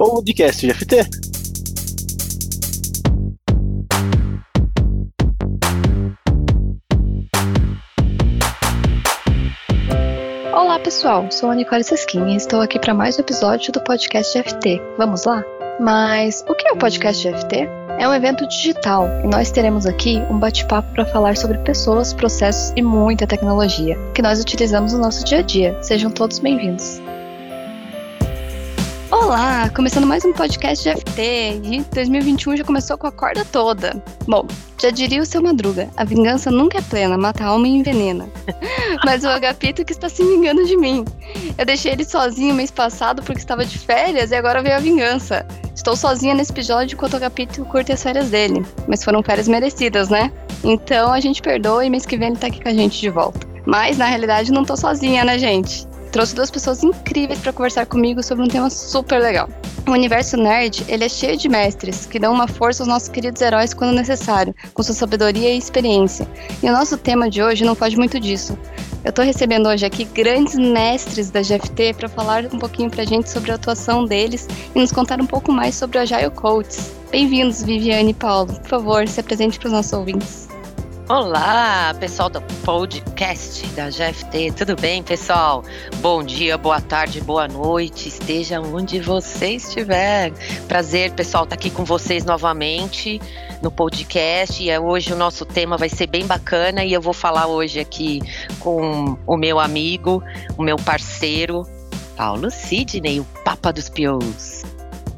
Podcast GFT. Olá pessoal, sou a Nicole Sesquim e estou aqui para mais um episódio do podcast GFT. Vamos lá? Mas o que é o podcast GFT? É um evento digital e nós teremos aqui um bate-papo para falar sobre pessoas, processos e muita tecnologia que nós utilizamos no nosso dia a dia. Sejam todos bem-vindos. Olá, começando mais um podcast de FT e 2021 já começou com a corda toda. Bom, já diria o seu Madruga, a vingança nunca é plena, mata a alma e envenena. Mas o Agapito que está se vingando de mim. Eu deixei ele sozinho mês passado porque estava de férias e agora veio a vingança. Estou sozinha nesse episódio enquanto o Agapito curte as férias dele. Mas foram férias merecidas, né? Então a gente perdoa e mês que vem ele tá aqui com a gente de volta. Mas na realidade não tô sozinha, né, gente? Trouxe duas pessoas incríveis para conversar comigo sobre um tema super legal. O universo nerd, ele é cheio de mestres que dão uma força aos nossos queridos heróis quando necessário, com sua sabedoria e experiência. E o nosso tema de hoje não foge muito disso. Eu estou recebendo hoje aqui grandes mestres da GFT para falar um pouquinho para a gente sobre a atuação deles e nos contar um pouco mais sobre o Agile Coaches. Bem-vindos, Viviane e Paulo. Por favor, se apresente para os nossos ouvintes. Olá, pessoal do podcast da GFT, tudo bem, pessoal? Bom dia, boa tarde, boa noite, esteja onde você estiver. Prazer, pessoal, estar tá aqui com vocês novamente no podcast. E hoje o nosso tema vai ser bem bacana e eu vou falar hoje aqui com o meu amigo, o meu parceiro, Paulo Sidney, o Papa dos Pios.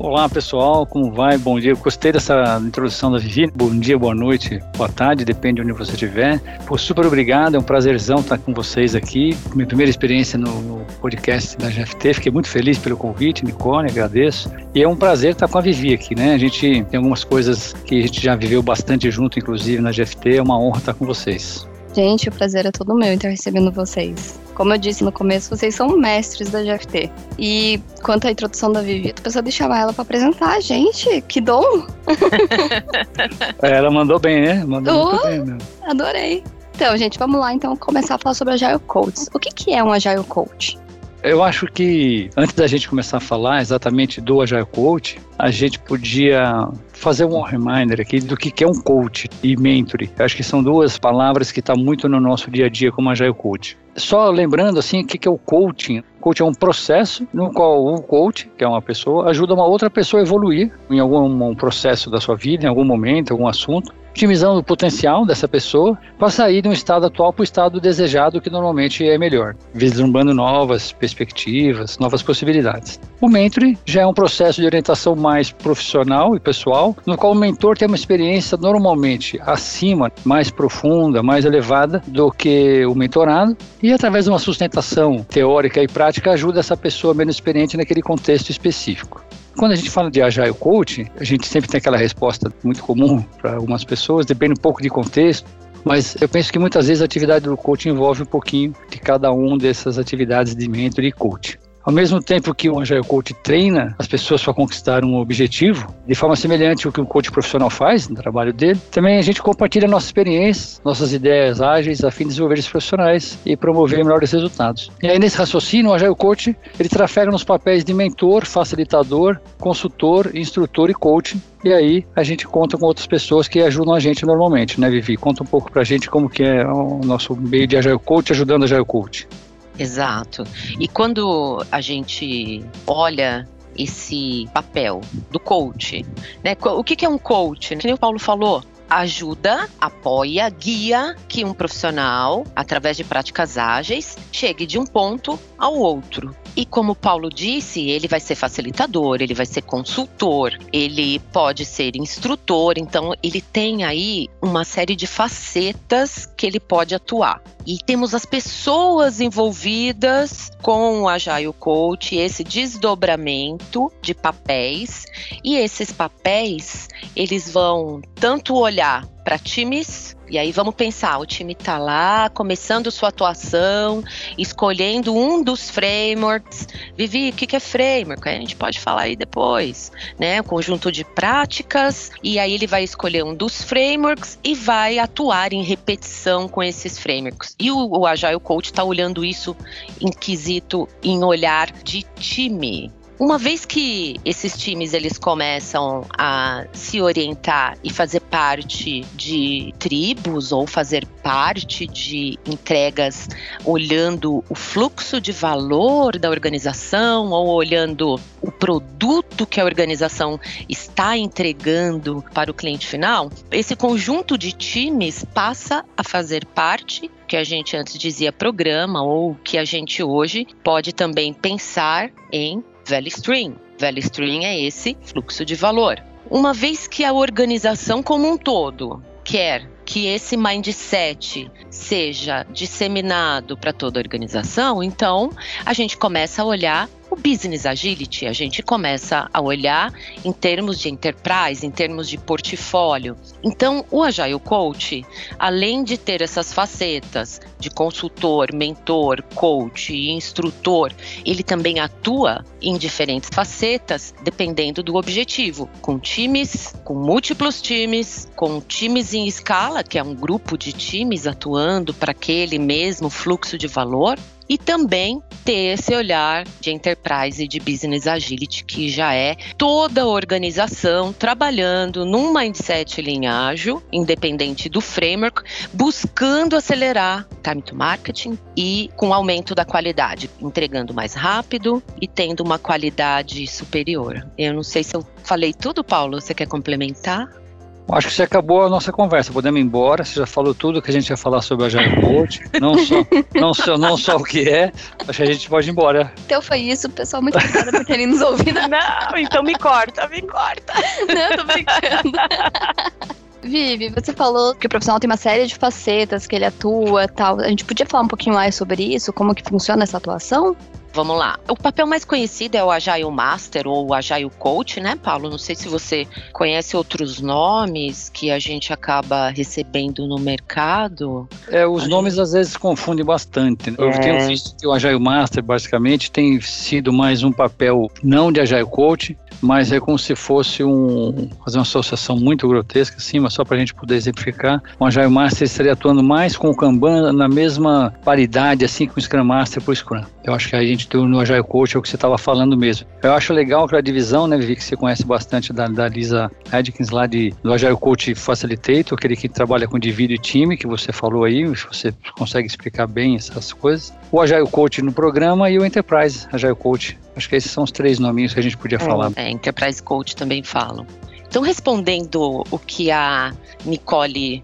Olá pessoal, como vai? Bom dia. Gostei dessa introdução da Vivi. Bom dia, boa noite, boa tarde, depende de onde você estiver. Pô, super obrigado, é um prazerzão estar com vocês aqui. Minha primeira experiência no, no podcast da GFT, fiquei muito feliz pelo convite, Nicole, agradeço. E é um prazer estar com a Vivi aqui, né? A gente tem algumas coisas que a gente já viveu bastante junto, inclusive na GFT, é uma honra estar com vocês. Gente, o prazer é todo meu estar recebendo vocês. Como eu disse no começo, vocês são mestres da GFT. E quanto à introdução da Vivi, eu tô pensando em chamar ela para apresentar, gente. Que dom! é, ela mandou bem, né? Mandou oh, muito bem. Adorei. Então, gente, vamos lá então começar a falar sobre Agile Coach. O que, que é um Agile Coach? Eu acho que antes da gente começar a falar exatamente do Agile Coach, a gente podia fazer um reminder aqui do que é um coach e mentor. Acho que são duas palavras que estão tá muito no nosso dia a dia como Agile Coach. Só lembrando assim, o que é o coaching? Coaching é um processo no qual o coach, que é uma pessoa, ajuda uma outra pessoa a evoluir em algum processo da sua vida, em algum momento, algum assunto, otimizando o potencial dessa pessoa para sair de um estado atual para o estado desejado, que normalmente é melhor, vislumbrando novas perspectivas, novas possibilidades. O mentoring já é um processo de orientação mais profissional e pessoal, no qual o mentor tem uma experiência normalmente acima, mais profunda, mais elevada do que o mentorado, e através de uma sustentação teórica e prática ajuda essa pessoa menos experiente naquele contexto específico. Quando a gente fala de Agile Coach, a gente sempre tem aquela resposta muito comum para algumas pessoas, depende um pouco de contexto, mas eu penso que muitas vezes a atividade do coach envolve um pouquinho de cada um dessas atividades de mentor e coach. Ao mesmo tempo que o Agile Coach treina as pessoas para conquistar um objetivo, de forma semelhante ao que o coach profissional faz no trabalho dele, também a gente compartilha nossas experiências, nossas ideias ágeis a fim de desenvolver esses profissionais e promover melhores resultados. E aí nesse raciocínio, o Agile Coach, ele trafega nos papéis de mentor, facilitador, consultor, instrutor e coach, e aí a gente conta com outras pessoas que ajudam a gente normalmente, né, Vivi? Conta um pouco pra gente como que é o nosso meio de Agile Coach ajudando a Agile Coach. Exato. E quando a gente olha esse papel do coach, né? O que é um coach? Que nem o Paulo falou, ajuda, apoia, guia que um profissional, através de práticas ágeis, chegue de um ponto ao outro. E como o Paulo disse, ele vai ser facilitador, ele vai ser consultor, ele pode ser instrutor, então ele tem aí uma série de facetas que ele pode atuar. E temos as pessoas envolvidas com o Agile Coach, esse desdobramento de papéis, e esses papéis, eles vão tanto olhar para times e aí vamos pensar, o time está lá, começando sua atuação, escolhendo um dos frameworks. Vivi, o que, é framework? A gente pode falar aí depois, né? Conjunto de práticas, e aí ele vai escolher um dos frameworks e vai atuar em repetição com esses frameworks. E o, o Agile Coach está olhando isso em quesito, em olhar de time. Uma vez que esses times eles começam a se orientar e fazer parte de tribos ou fazer parte de entregas olhando o fluxo de valor da organização ou olhando o produto que a organização está entregando para o cliente final, esse conjunto de times passa a fazer parte que a gente antes dizia programa ou que a gente hoje pode também pensar em value stream. Value stream é esse fluxo de valor. Uma vez que a organização como um todo quer que esse mindset seja disseminado para toda a organização, então a gente começa a olhar o business agility, a gente começa a olhar em termos de enterprise, em termos de portfólio. Então, o Agile Coach, além de ter essas facetas de consultor, mentor, coach e instrutor, ele também atua em diferentes facetas, dependendo do objetivo, com times, com múltiplos times, com times em escala, que é um grupo de times atuando para aquele mesmo fluxo de valor, e também ter esse olhar de enterprise e de business agility, que já é toda a organização trabalhando num mindset linhágil, independente do framework, buscando acelerar time to marketing e com aumento da qualidade, entregando mais rápido e tendo uma qualidade superior. Eu não sei se eu falei tudo, Paulo, você quer complementar? Acho que você acabou a nossa conversa. Podemos ir embora. Você já falou tudo que a gente ia falar sobre a Agile Coach. Não só, não só, não só o que é. Acho que a gente pode ir embora. Então foi isso, pessoal. Muito obrigada por terem nos ouvido. Não, então me corta, me corta. Não, tô brincando. Vivi, você falou que o profissional tem uma série de facetas que ele atua tal. A gente podia falar um pouquinho mais sobre isso? Como que funciona essa atuação? Vamos lá. O papel mais conhecido é o Agile Master ou o Agile Coach, né, Paulo? Não sei se você conhece outros nomes que a gente acaba recebendo no mercado. É, os nomes às vezes confundem bastante. Né? Eu é. tenho visto que o Agile Master, basicamente, tem sido mais um papel não de Agile Coach, mas é como se fosse um fazer uma associação muito grotesca assim, mas só para a gente poder exemplificar. O Agile Master estaria atuando mais com o Kanban na mesma paridade assim com o Scrum Master por Scrum. Eu acho que a gente tem no Agile Coach é o que você estava falando mesmo. Eu acho legal que a divisão, né, Vivi, que você conhece bastante da, da Lisa Edkins lá de, do Agile Coach Facilitator, aquele que trabalha com indivíduo e time, que você falou aí, você consegue explicar bem essas coisas. O Agile Coach no programa e o Enterprise Agile Coach. Acho que esses são os três nominhos que a gente podia é, falar. É, Enterprise Coach também falam. Então, respondendo o que a Nicole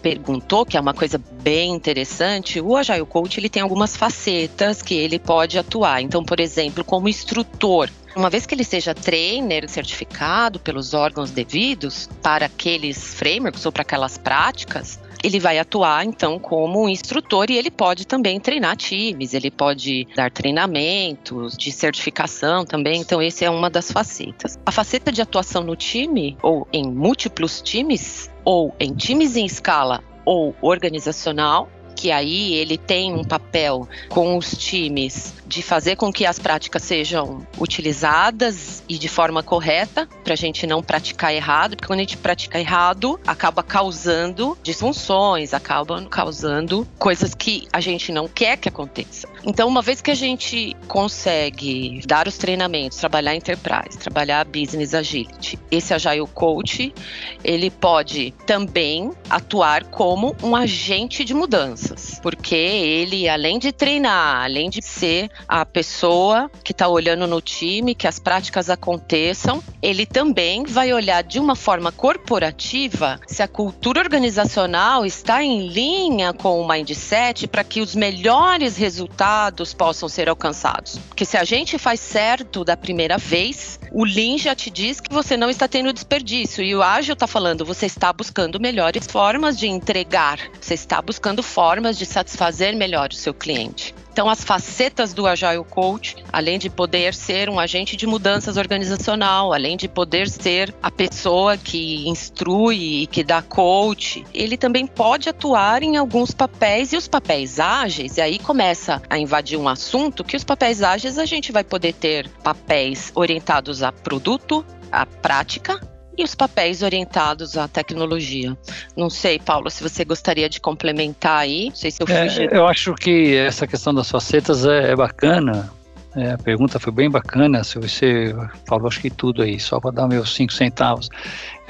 perguntou, que é uma coisa bem interessante, o Agile Coach ele tem algumas facetas que ele pode atuar. Então, por exemplo, como instrutor, uma vez que ele seja trainer certificado pelos órgãos devidos para aqueles frameworks ou para aquelas práticas, ele vai atuar então como instrutor e ele pode também treinar times, ele pode dar treinamentos de certificação também, então esse é uma das facetas. A faceta de atuação no time ou em múltiplos times ou em times em escala ou organizacional que aí ele tem um papel com os times de fazer com que as práticas sejam utilizadas e de forma correta, para a gente não praticar errado, porque quando a gente pratica errado, acaba causando disfunções, acaba causando coisas que a gente não quer que aconteça. Então, uma vez que a gente consegue dar os treinamentos, trabalhar enterprise, trabalhar business agility, esse agile coach, ele pode também atuar como um agente de mudanças, porque ele, além de treinar, além de ser a pessoa que está olhando no time, que as práticas aconteçam, ele também vai olhar de uma forma corporativa se a cultura organizacional está em linha com o mindset para que os melhores resultados possam ser alcançados. Porque se a gente faz certo da primeira vez, o Lean já te diz que você não está tendo desperdício. E o Ágil está falando, você está buscando melhores formas de entregar, você está buscando formas de satisfazer melhor o seu cliente. Então, as facetas do Agile Coach, além de poder ser um agente de mudanças organizacional, além de poder ser a pessoa que instrui e que dá coach, ele também pode atuar em alguns papéis e os papéis ágeis, e aí começa a invadir um assunto que os papéis ágeis a gente vai poder ter papéis orientados a produto, a prática e os papéis orientados à tecnologia. Não sei, Paulo, se você gostaria de complementar aí. Não sei se eu fugi. É, eu acho que essa questão das facetas é, é bacana, É, a pergunta foi bem bacana. Se você falou, acho que tudo aí, só para dar meus cinco centavos.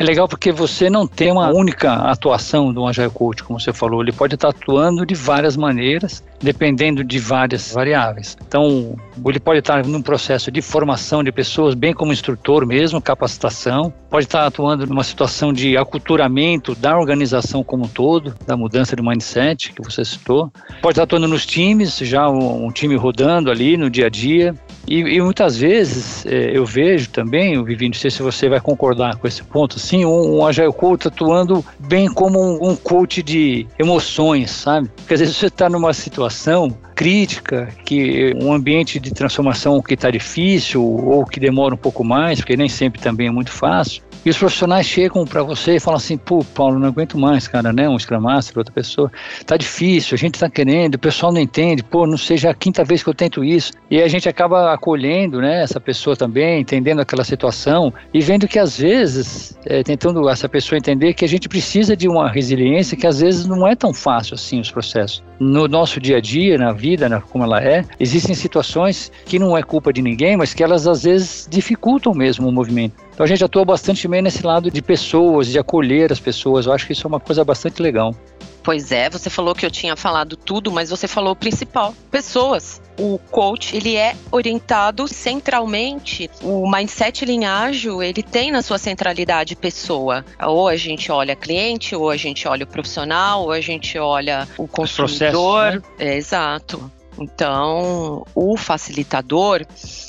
É legal porque você não tem uma única atuação do Agile Coach, como você falou. Ele pode estar atuando de várias maneiras, dependendo de várias variáveis. Então, ele pode estar num processo de formação de pessoas, bem como instrutor mesmo, capacitação. Pode estar atuando numa situação de aculturamento da organização como um todo, da mudança de mindset que você citou. Pode estar atuando nos times, já um, um time rodando ali no dia a dia. E, e muitas vezes é, eu vejo também, o Vivi, não sei se você vai concordar com esse ponto, sim, um, um Agile Coach atuando bem como um, um coach de emoções, sabe? Porque às vezes você está numa situação crítica, que um ambiente de transformação que está difícil ou que demora um pouco mais, porque nem sempre também é muito fácil. E os profissionais chegam para você e falam assim: pô, Paulo, não aguento mais, cara, né? Um Scrum Master, outra pessoa. Tá difícil, a gente tá querendo, o pessoal não entende, pô, não seja a quinta vez que eu tento isso. E a gente acaba acolhendo, né, essa pessoa também, entendendo aquela situação e vendo que às vezes, é, tentando essa pessoa entender que a gente precisa de uma resiliência que às vezes não é tão fácil assim os processos. No nosso dia a dia, na vida, na, como ela é, existem situações que não é culpa de ninguém, mas que elas às vezes dificultam mesmo o movimento. Então a gente atua bastante bem nesse lado de pessoas, de acolher as pessoas. Eu acho que isso é uma coisa bastante legal. Pois é, você falou que eu tinha falado tudo, mas você falou o principal: pessoas. O coach, ele é orientado centralmente. O mindset linhágio, ele tem na sua centralidade pessoa. Ou a gente olha cliente, ou a gente olha o profissional, ou a gente olha o consumidor. Né? É, exato. Então, o facilitador,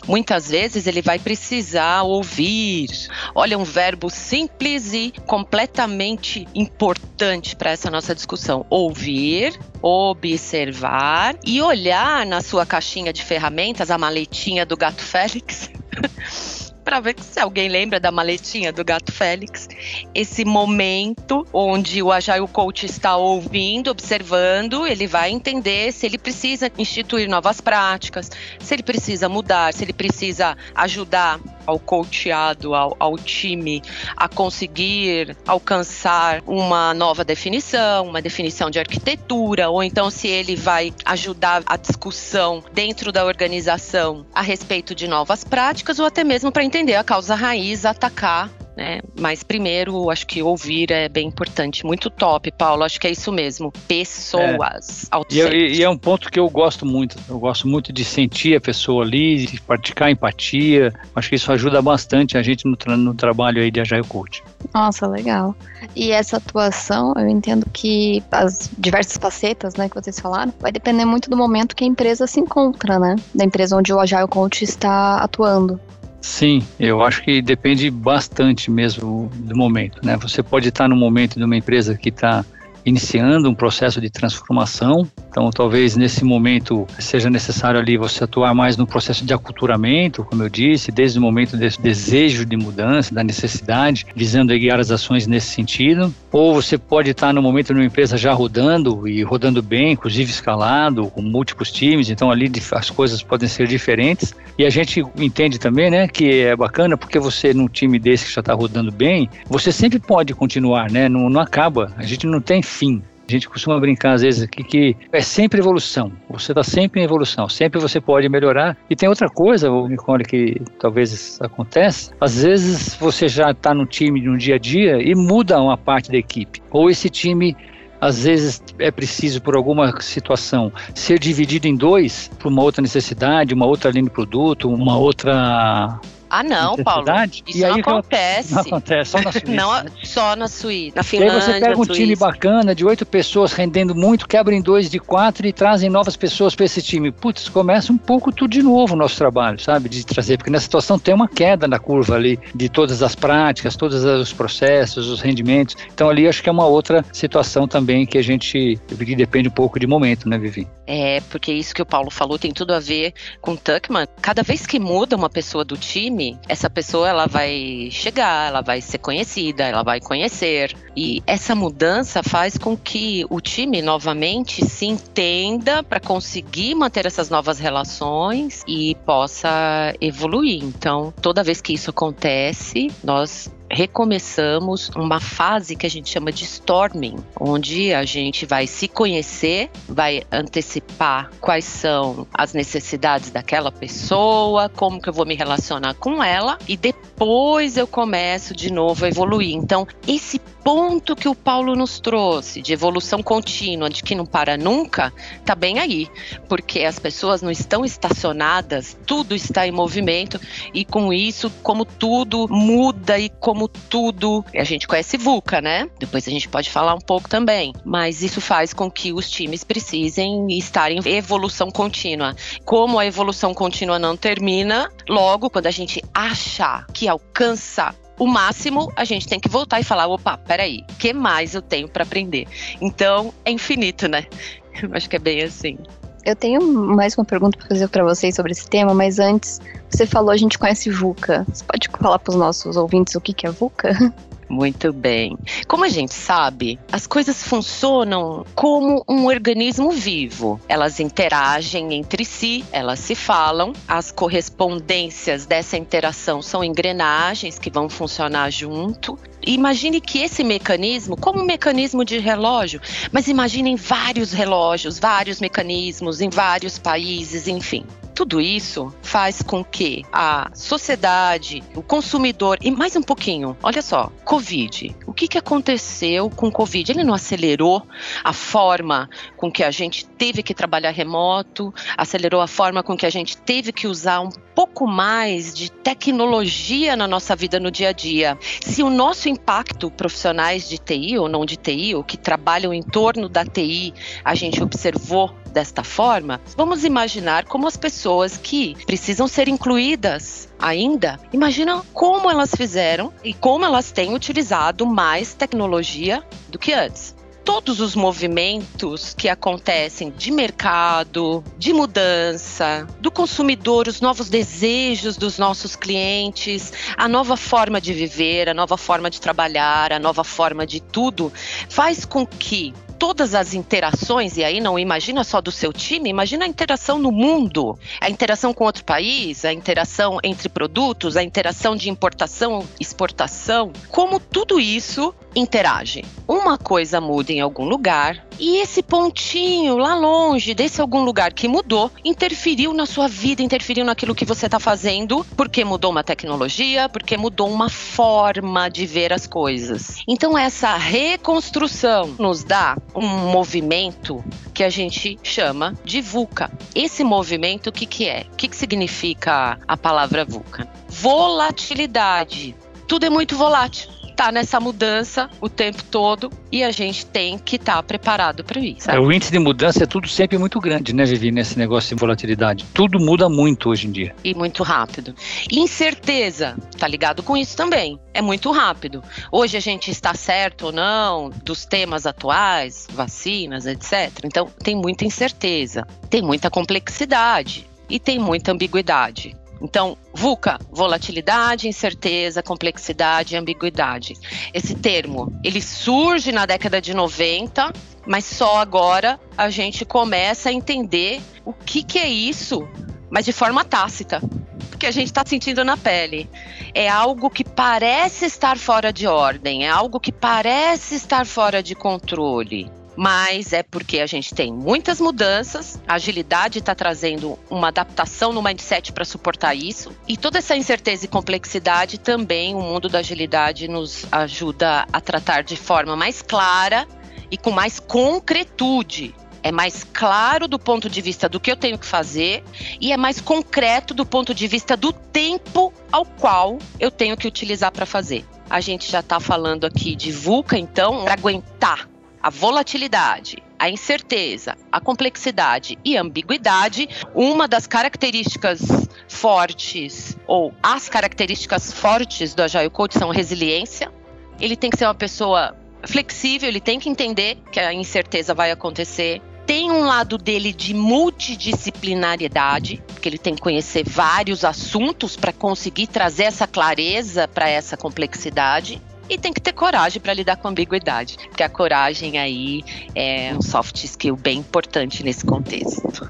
muitas vezes, ele vai precisar ouvir. Olha, um verbo simples e completamente importante para essa nossa discussão: ouvir, observar e olhar na sua caixinha de ferramentas, a maletinha do gato Félix. para ver se alguém lembra da maletinha do Gato Félix. Esse momento onde o Agile Coach está ouvindo, observando, ele vai entender se ele precisa instituir novas práticas, se ele precisa mudar, se ele precisa ajudar ao coachado, ao, ao time, a conseguir alcançar uma nova definição, uma definição de arquitetura, ou então se ele vai ajudar a discussão dentro da organização a respeito de novas práticas, ou até mesmo para entender a causa raiz, atacar né? Mas primeiro, acho que ouvir é bem importante. Muito top, Paulo. Acho que é isso mesmo. Pessoas. É. E, é, e, é um ponto que eu gosto muito. Eu gosto muito de sentir a pessoa ali, de praticar empatia. Acho que isso ajuda bastante a gente no, tra no trabalho aí de Agile Coach. Nossa, legal. E essa atuação, eu entendo que as diversas facetas, né, que vocês falaram, vai depender muito do momento que a empresa se encontra, né? Da empresa onde o Agile Coach está atuando. Sim, eu acho que depende bastante mesmo do momento, né? Você pode estar no momento de uma empresa que está iniciando um processo de transformação. Então, talvez nesse momento seja necessário ali você atuar mais no processo de aculturamento, como eu disse, desde o momento desse desejo de mudança, da necessidade, visando guiar as ações nesse sentido. Ou você pode estar no momento de uma empresa já rodando e rodando bem, inclusive escalado, com múltiplos times, então ali as coisas podem ser diferentes. E a gente entende também, né, que é bacana porque você num time desse que já está rodando bem, você sempre pode continuar, né, não, não acaba. A gente não tem fim. A gente costuma brincar às vezes aqui que é sempre evolução. Você está sempre em evolução, sempre você pode melhorar. E tem outra coisa, Nicole, que talvez aconteça. Às vezes você já está no time no dia a dia e muda uma parte da equipe. Ou esse time às vezes é preciso, por alguma situação, ser dividido em dois, por uma outra necessidade, uma outra linha de produto, uma outra ah, não, Paulo. Isso e não acontece. Não acontece, só na Suíça. não, só na Suíça. Na Finlândia. E aí você pega um time bacana de oito pessoas rendendo muito, quebra em dois de quatro e trazem novas pessoas para esse time. Putz, começa um pouco tudo de novo o nosso trabalho, sabe? De trazer, porque nessa situação tem uma queda na curva ali de todas as práticas, todos os processos, os rendimentos. Então ali acho que é uma outra situação também que a gente que depende um pouco de momento, né, Vivi? É, porque isso que o Paulo falou tem tudo a ver com o Tuckman. Cada vez que muda uma pessoa do time, time, essa pessoa ela vai chegar, ela vai ser conhecida, ela vai conhecer. E essa mudança faz com que o time novamente se entenda para conseguir manter essas novas relações e possa evoluir. Então, toda vez que isso acontece, nós recomeçamos uma fase que a gente chama de storming, onde a gente vai se conhecer, vai antecipar quais são as necessidades daquela pessoa, como que eu vou me relacionar com ela e depois eu começo de novo a evoluir. Então, esse ponto que o Paulo nos trouxe de evolução contínua, de que não para nunca, tá bem aí, porque as pessoas não estão estacionadas, tudo está em movimento e com isso, como tudo muda e como tudo, a gente conhece VUCA, né? Depois a gente pode falar um pouco também, mas isso faz com que os times precisem estar em evolução contínua. Como a evolução contínua não termina, logo quando a gente acha que alcança o máximo, a gente tem que voltar e falar: opa, peraí, o que mais eu tenho para aprender? Então, é infinito, né? Eu acho que é bem assim. Eu tenho mais uma pergunta para fazer para vocês sobre esse tema, mas antes, você falou a gente conhece VUCA. Você pode falar para os nossos ouvintes o que, que é VUCA? Muito bem. Como a gente sabe, as coisas funcionam como um organismo vivo. Elas interagem entre si, elas se falam, as correspondências dessa interação são engrenagens que vão funcionar junto. Imagine que esse mecanismo, como um mecanismo de relógio, mas imaginem vários relógios, vários mecanismos em vários países, enfim. Tudo isso faz com que a sociedade, o consumidor e mais um pouquinho, olha só, Covid. O que, que aconteceu com o Covid? Ele não acelerou a forma com que a gente teve que trabalhar remoto, acelerou a forma com que a gente teve que usar um pouco mais de tecnologia na nossa vida no dia a dia. Se o nosso impacto profissionais de TI ou não de TI, ou que trabalham em torno da TI, a gente observou desta forma, vamos imaginar como as pessoas que precisam ser incluídas ainda, imagina como elas fizeram e como elas têm utilizado mais tecnologia do que antes. Todos os movimentos que acontecem de mercado, de mudança, do consumidor, os novos desejos dos nossos clientes, a nova forma de viver, a nova forma de trabalhar, a nova forma de tudo, faz com que todas as interações, e aí não imagina só do seu time, imagina a interação no mundo, a interação com outro país, a interação entre produtos, a interação de importação, exportação, como tudo isso interage. Uma coisa muda em algum lugar e esse pontinho lá longe, desse algum lugar que mudou, interferiu na sua vida, interferiu naquilo que você está fazendo, porque mudou uma tecnologia, porque mudou uma forma de ver as coisas. Então, essa reconstrução nos dá um movimento que a gente chama de VUCA. Esse movimento, o que, que é? O que, que significa a palavra VUCA? Volatilidade. Tudo é muito volátil está nessa mudança o tempo todo e a gente tem que estar tá preparado para isso. É, o índice de mudança é tudo sempre muito grande, né, Vivi, nesse negócio de volatilidade. Tudo muda muito hoje em dia. E muito rápido. Incerteza, tá ligado com isso também. É muito rápido. Hoje a gente está certo ou não dos temas atuais, vacinas, etc. Então tem muita incerteza, tem muita complexidade e tem muita ambiguidade. Então, VUCA, volatilidade, incerteza, complexidade ambiguidade. Esse termo, ele surge na década de 90, mas só agora a gente começa a entender o que, que é isso, mas de forma tácita. Porque a gente está sentindo na pele. É algo que parece estar fora de ordem, é algo que parece estar fora de controle mas é porque a gente tem muitas mudanças, a agilidade está trazendo uma adaptação no mindset para suportar isso, e toda essa incerteza e complexidade também o mundo da agilidade nos ajuda a tratar de forma mais clara e com mais concretude. É mais claro do ponto de vista do que eu tenho que fazer e é mais concreto do ponto de vista do tempo ao qual eu tenho que utilizar para fazer. A gente já está falando aqui de VUCA, então, para aguentar a volatilidade, a incerteza, a complexidade e ambiguidade, uma das características fortes ou as características fortes do Agile Coach são resiliência. Ele tem que ser uma pessoa flexível, ele tem que entender que a incerteza vai acontecer. Tem um lado dele de multidisciplinariedade, que ele tem que conhecer vários assuntos para conseguir trazer essa clareza para essa complexidade e tem que ter coragem para lidar com a ambiguidade, porque a coragem aí é um soft skill bem importante nesse contexto.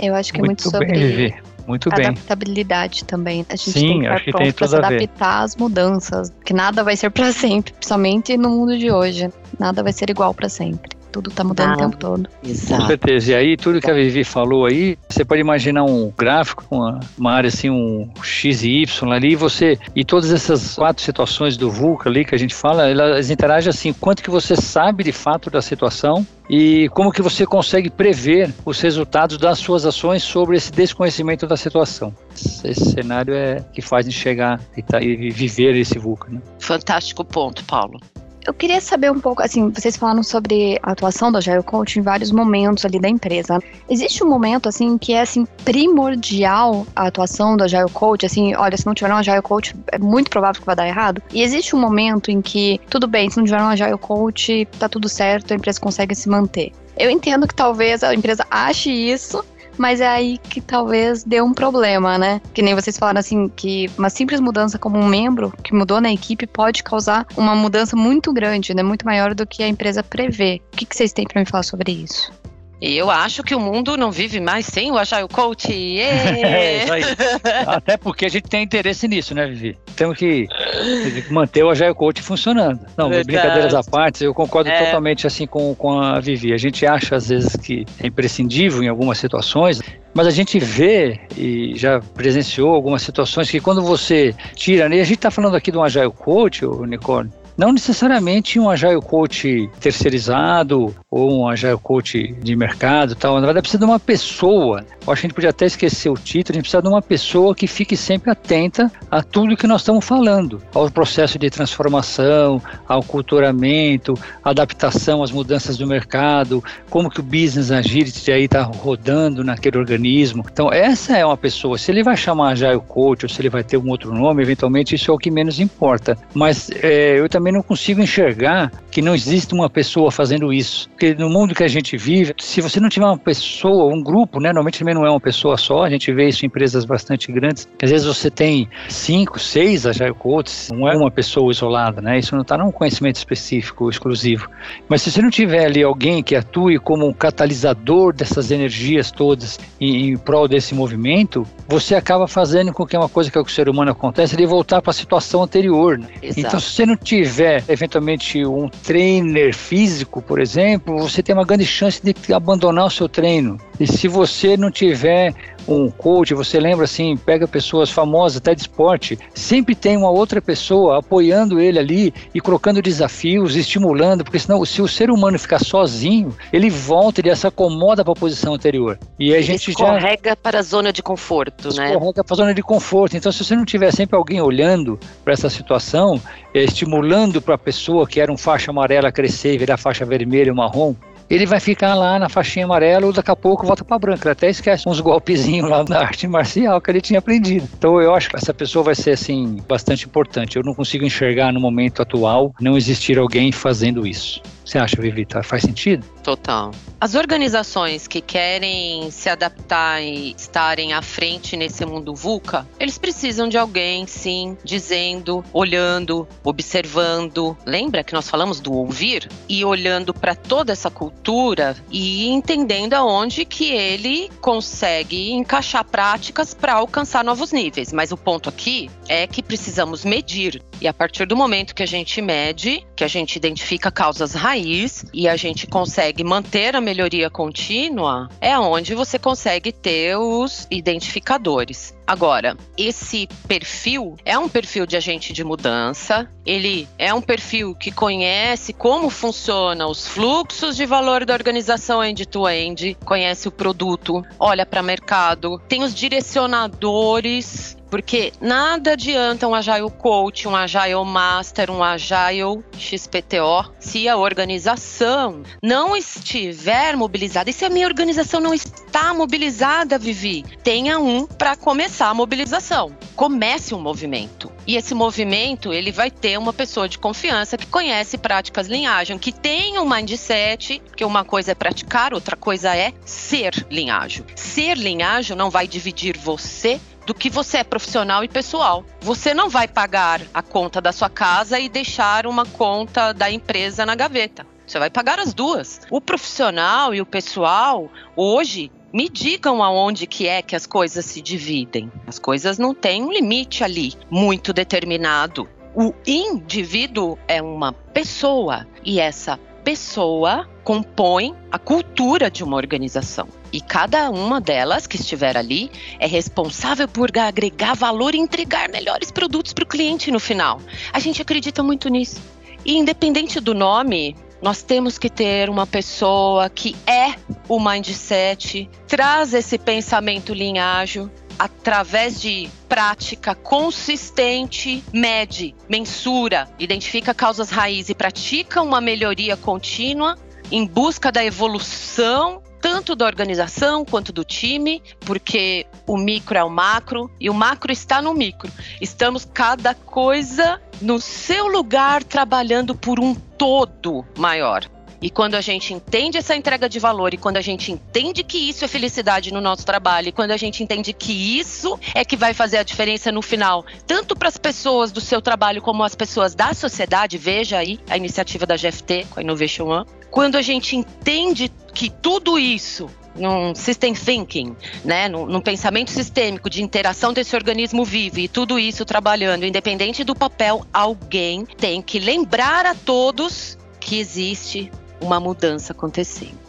Eu acho que muito é muito sobre. Bem, muito bem. Adaptabilidade também. A gente Sim, tem que estar que pronto tem para se adaptar às mudanças, que nada vai ser para sempre, principalmente no mundo de hoje. Nada vai ser igual para sempre. Tudo tá mudando o Nada. tempo todo. Com Exato. certeza. E aí, tudo que a Vivi falou aí, você pode imaginar um gráfico, uma, uma área assim, um X e Y ali, e você. E todas essas quatro situações do VUCA ali que a gente fala, elas interagem assim, quanto que você sabe de fato da situação e como que você consegue prever os resultados das suas ações sobre esse desconhecimento da situação. Esse cenário é que faz a gente chegar e, tá- e viver esse VUCA, né? Fantástico ponto, Paulo. Eu queria saber um pouco, assim, vocês falaram sobre a atuação do Agile Coach em vários momentos ali da empresa. Existe um momento, assim, que é, assim, primordial a atuação do Agile Coach? Assim, olha, se não tiver um Agile Coach, é muito provável que vai dar errado. E existe um momento em que, tudo bem, se não tiver um Agile Coach, tá tudo certo, a empresa consegue se manter. Eu entendo que talvez a empresa ache isso, mas é aí que talvez dê um problema, né? Que nem vocês falaram assim, que uma simples mudança como um membro que mudou na equipe pode causar uma mudança muito grande, né? Muito maior do que a empresa prevê. O que, que vocês têm para me falar sobre isso? E eu acho que o mundo não vive mais sem o Agile Coach. É, isso Êêê! aí. Até porque a gente tem interesse nisso, né, Vivi? Temos que manter o Agile Coach funcionando. Não, Verdade. brincadeiras à parte, eu concordo É. totalmente assim com, com a Vivi. A gente acha às vezes que é imprescindível em algumas situações, mas a gente vê e já presenciou algumas situações que quando você tira, né, e a gente está falando aqui de um Agile Coach, Nicole, não necessariamente um Agile Coach terceirizado ou um Agile Coach de mercado tal. Na verdade, precisa de uma pessoa. Acho que a gente podia até esquecer o título, a gente precisa de uma pessoa que fique sempre atenta a tudo que nós estamos falando, ao processo de transformação, ao culturamento, adaptação às mudanças do mercado, como que o business agility aí está rodando naquele organismo. Então, essa é uma pessoa. Se ele vai chamar Agile Coach ou se ele vai ter um outro nome, eventualmente isso é o que menos importa. Mas é, eu também não consigo enxergar que não existe uma pessoa fazendo isso. Porque no mundo que a gente vive, se você não tiver uma pessoa, um grupo, né, normalmente não é uma pessoa só, a gente vê isso em empresas bastante grandes, às vezes você tem cinco, seis Agile Coaches, não é uma pessoa isolada, né, isso não está num conhecimento específico, exclusivo. Mas se você não tiver ali alguém que atue como um catalisador dessas energias todas em, em prol desse movimento, você acaba fazendo com que uma coisa que é o ser humano acontece, ele voltar para a situação anterior, né? Então, se você não tiver, eventualmente, um trainer físico, por exemplo, você tem uma grande chance de abandonar o seu treino. E se você não tiver um coach, você lembra assim, pega pessoas famosas até de esporte, sempre tem uma outra pessoa apoiando ele ali e colocando desafios, estimulando, porque senão se o ser humano ficar sozinho, ele volta, ele se acomoda para a posição anterior. E a Ele gente já escorrega para a zona de conforto, né? escorrega para a zona de conforto. Então, se você não tiver sempre alguém olhando para essa situação, eh, estimulando para a pessoa que era um faixa amarela crescer e virar faixa vermelha ou marrom, ele vai ficar lá na faixinha amarela ou daqui a pouco volta para branca. Ele até esquece uns golpezinhos lá da arte marcial que ele tinha aprendido. Então eu acho que essa pessoa vai ser assim bastante importante. Eu não consigo enxergar no momento atual não existir alguém fazendo isso. Você acha, Vivi? Tá? Faz sentido? Total. As organizações que querem se adaptar e estarem à frente nesse mundo VUCA, eles precisam de alguém, sim, dizendo, olhando, observando. Lembra que nós falamos do ouvir? E olhando para toda essa cultura e entendendo aonde que ele consegue encaixar práticas para alcançar novos níveis. Mas o ponto aqui é que precisamos medir. E a partir do momento que a gente mede, que a gente identifica causas e a gente consegue manter a melhoria contínua, é onde você consegue ter os identificadores. Agora, esse perfil é um perfil de agente de mudança, ele é um perfil que conhece como funcionam os fluxos de valor da organização end-to-end, conhece o produto, olha para o mercado, tem os direcionadores porque nada adianta um Agile Coach, um Agile Master, um Agile XPTO se a organização não estiver mobilizada. E se a minha organização não está mobilizada, Vivi, tenha um para começar a mobilização. Comece um movimento. E esse movimento, ele vai ter uma pessoa de confiança que conhece práticas linhagem, que tem um mindset, que uma coisa é praticar, outra coisa é ser linhagem. Ser linhagem não vai dividir você do que você é profissional e pessoal. Você não vai pagar a conta da sua casa e deixar uma conta da empresa na gaveta. Você vai pagar as duas. O profissional e o pessoal, hoje, me digam aonde que é que as coisas se dividem. As coisas não têm um limite ali muito determinado. O indivíduo é uma pessoa e essa pessoa compõe a cultura de uma organização. E cada uma delas que estiver ali é responsável por agregar valor e entregar melhores produtos para o cliente no final. A gente acredita muito nisso. E independente do nome, nós temos que ter uma pessoa que é o mindset, traz esse pensamento linhágio através de prática consistente, mede, mensura, identifica causas raiz e pratica uma melhoria contínua em busca da evolução tanto da organização quanto do time, porque o micro é o macro e o macro está no micro. Estamos cada coisa no seu lugar trabalhando por um todo maior. E quando a gente entende essa entrega de valor, e quando a gente entende que isso é felicidade no nosso trabalho, e quando a gente entende que isso é que vai fazer a diferença no final, tanto para as pessoas do seu trabalho como as pessoas da sociedade, veja aí a iniciativa da GFT com a Innovation One. Quando a gente entende que tudo isso num system thinking, né, num, num, pensamento sistêmico de interação desse organismo vivo e tudo isso trabalhando, independente do papel, alguém tem que lembrar a todos que existe uma mudança acontecendo.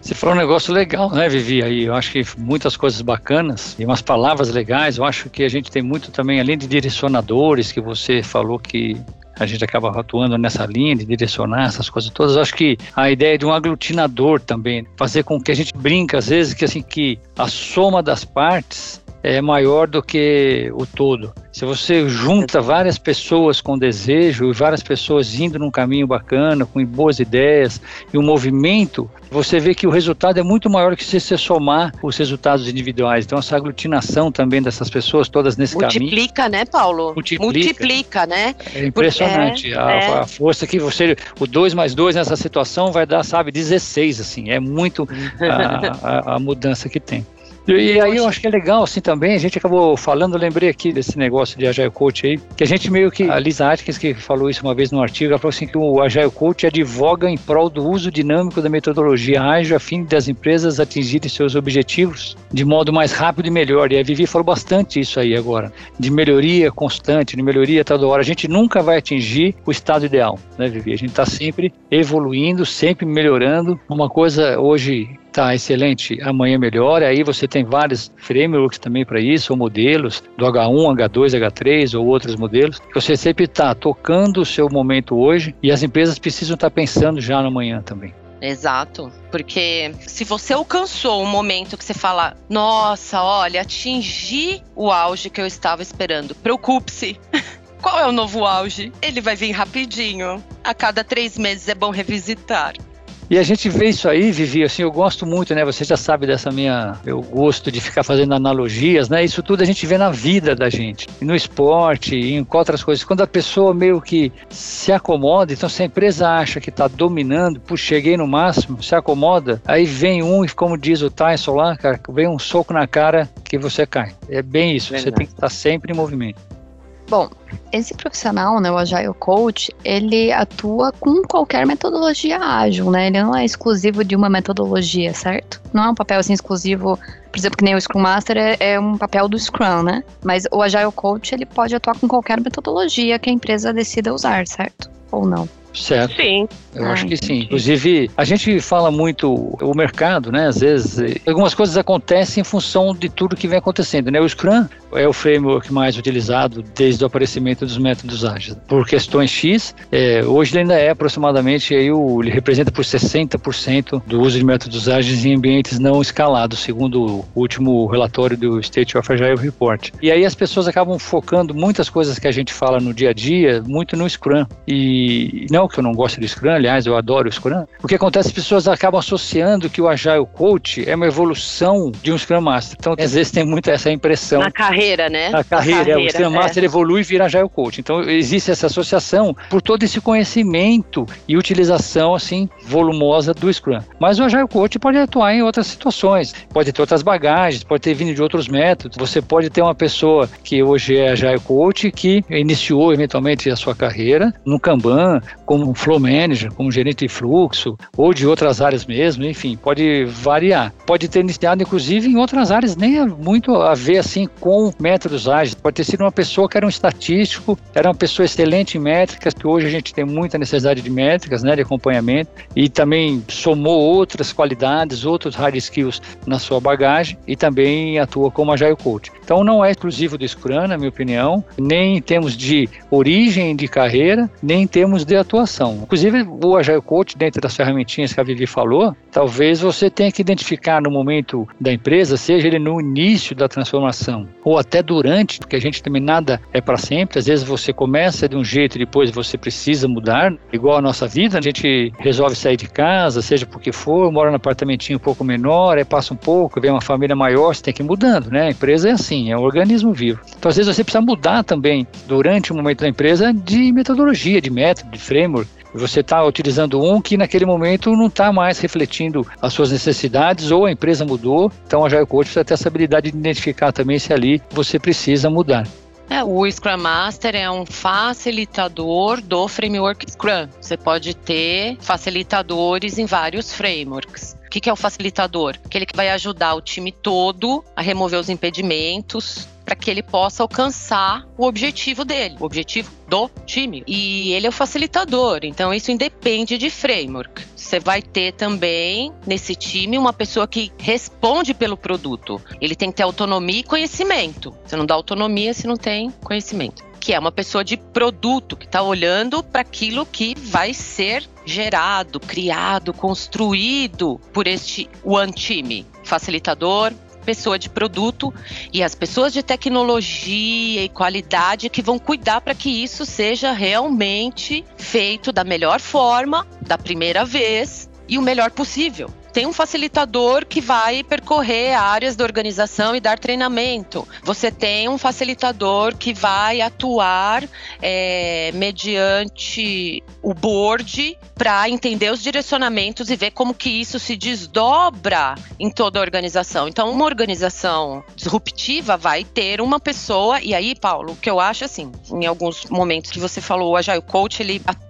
Você falou um negócio legal, né, Vivi? Aí eu acho que muitas coisas bacanas e umas palavras legais. Eu acho que a gente tem muito também, além de direcionadores, que você falou que a gente acaba atuando nessa linha de direcionar essas coisas todas. Acho que a ideia de um aglutinador também, fazer com que a gente brinca às vezes que assim que a soma das partes é maior do que o todo. Se você junta várias pessoas com desejo e várias pessoas indo num caminho bacana, com boas ideias e um movimento, você vê que o resultado é muito maior que se você somar os resultados individuais. Então, essa aglutinação também dessas pessoas todas nesse Multiplica, caminho. Multiplica, né, Paulo? Multiplica. Multiplica, né? É impressionante. É, a, é. a, força que você. O 2 mais 2 nessa situação vai dar, sabe, 16, assim. É muito a, a, a mudança que tem. E aí eu acho que é legal, assim, também, a gente acabou falando, lembrei aqui desse negócio de Agile Coach aí, que a gente meio que, a Lisa Atkins que falou isso uma vez no artigo, ela falou assim que o Agile Coach advoga em prol do uso dinâmico da metodologia ágil a fim das empresas atingirem seus objetivos de modo mais rápido e melhor. E a Vivi falou bastante isso aí agora, de melhoria constante, de melhoria toda hora. A gente nunca vai atingir o estado ideal, né, Vivi? A gente está sempre evoluindo, sempre melhorando. Uma coisa hoje tá excelente, amanhã melhora. Aí você tem vários frameworks também para isso, ou modelos do H1, H2, H3 ou outros modelos. Você sempre está tocando o seu momento hoje e as empresas precisam estar tá pensando já no amanhã também. Exato, porque se você alcançou um momento que você fala, nossa, olha, atingi o auge que eu estava esperando, preocupe-se. Qual é o novo auge? Ele vai vir rapidinho. A cada três meses é bom revisitar. E a gente vê isso aí, Vivi, assim, eu gosto muito, né? Você já sabe dessa minha, eu gosto de ficar fazendo analogias, né? Isso tudo a gente vê na vida da gente, no esporte, em outras coisas. Quando a pessoa meio que se acomoda, então se a empresa acha que está dominando, puxa, cheguei no máximo, se acomoda, aí vem um, e como diz o Tyson lá, cara, vem um soco na cara que você cai. É bem isso, Verdade. você tem que estar sempre em movimento. Bom, esse profissional, né, o Agile Coach, ele atua com qualquer metodologia ágil, né? Ele não é exclusivo de uma metodologia, certo? Não é um papel assim exclusivo, por exemplo, que nem o Scrum Master é, é um papel do Scrum, né? Mas o Agile Coach, ele pode atuar com qualquer metodologia que a empresa decida usar, certo? Ou não? Certo. Sim. Eu ah, acho que sim. Inclusive, a gente fala muito o mercado, né? Às vezes, algumas coisas acontecem em função de tudo que vem acontecendo, né? O Scrum é o framework mais utilizado desde o aparecimento dos métodos ágeis. Por questões X, é, hoje ele ainda é aproximadamente, aí, o, ele representa por 60% do uso de métodos ágeis em ambientes não escalados, segundo o último relatório do State of Agile Report. E aí as pessoas acabam focando muitas coisas que a gente fala no dia a dia, muito no Scrum. E não que eu não gosto do Scrum, aliás, eu adoro o Scrum. O que acontece, as pessoas acabam associando que o Agile Coach é uma evolução de um Scrum Master. Então, às vezes tem muito essa impressão. Na carreira, né? Na carreira, carreira o Scrum é. Master evolui e vira Agile Coach. Então, existe essa associação por todo esse conhecimento e utilização, assim, volumosa do Scrum. Mas o Agile Coach pode atuar em outras situações, pode ter outras bagagens, pode ter vindo de outros métodos. Você pode ter uma pessoa que hoje é Agile Coach que iniciou eventualmente a sua carreira no Kanban, como flow manager, como gerente de fluxo, ou de outras áreas mesmo, enfim, pode variar. Pode ter iniciado, inclusive, em outras áreas, nem é muito a ver assim com métodos ágeis. Pode ter sido uma pessoa que era um estatístico, era uma pessoa excelente em métricas, que hoje a gente tem muita necessidade de métricas, né, de acompanhamento, e também somou outras qualidades, outros hard skills na sua bagagem e também atua como Agile Coach. Então não é exclusivo do Scrum, na minha opinião, nem em termos de origem de carreira, nem em termos de atuação. Inclusive o Agile Coach, dentro das ferramentinhas que a Vivi falou, talvez você tenha que identificar no momento da empresa, seja ele no início da transformação ou até durante, porque a gente também nada é para sempre. Às vezes você começa de um jeito e depois você precisa mudar, igual a nossa vida, a gente resolve sair de casa, seja porque for, mora num apartamentinho um pouco menor, aí passa um pouco, vem uma família maior, você tem que ir mudando, né? A empresa é assim, é um organismo vivo. Então às vezes você precisa mudar também durante o momento da empresa de metodologia, de método, de framework. Você está utilizando um que naquele momento não está mais refletindo as suas necessidades ou a empresa mudou. Então a Agile Coach precisa ter essa habilidade de identificar também se ali você precisa mudar. É, o Scrum Master é um facilitador do framework Scrum. Você pode ter facilitadores em vários frameworks. O que é o facilitador? Aquele que vai ajudar o time todo a remover os impedimentos, para que ele possa alcançar o objetivo dele, o objetivo do time. E ele é o facilitador, então isso independe de framework. Você vai ter também nesse time uma pessoa que responde pelo produto. Ele tem que ter autonomia e conhecimento. Você não dá autonomia se não tem conhecimento que é uma pessoa de produto, que está olhando para aquilo que vai ser gerado, criado, construído por este One Team. Facilitador, pessoa de produto e as pessoas de tecnologia e qualidade que vão cuidar para que isso seja realmente feito da melhor forma, da primeira vez e o melhor possível tem um facilitador que vai percorrer áreas da organização e dar treinamento. Você tem um facilitador que vai atuar é, mediante o board para entender os direcionamentos e ver como que isso se desdobra em toda a organização. Então, uma organização disruptiva vai ter uma pessoa, e aí, Paulo, o que eu acho assim, em alguns momentos que você falou, o Agile Coach, ele atua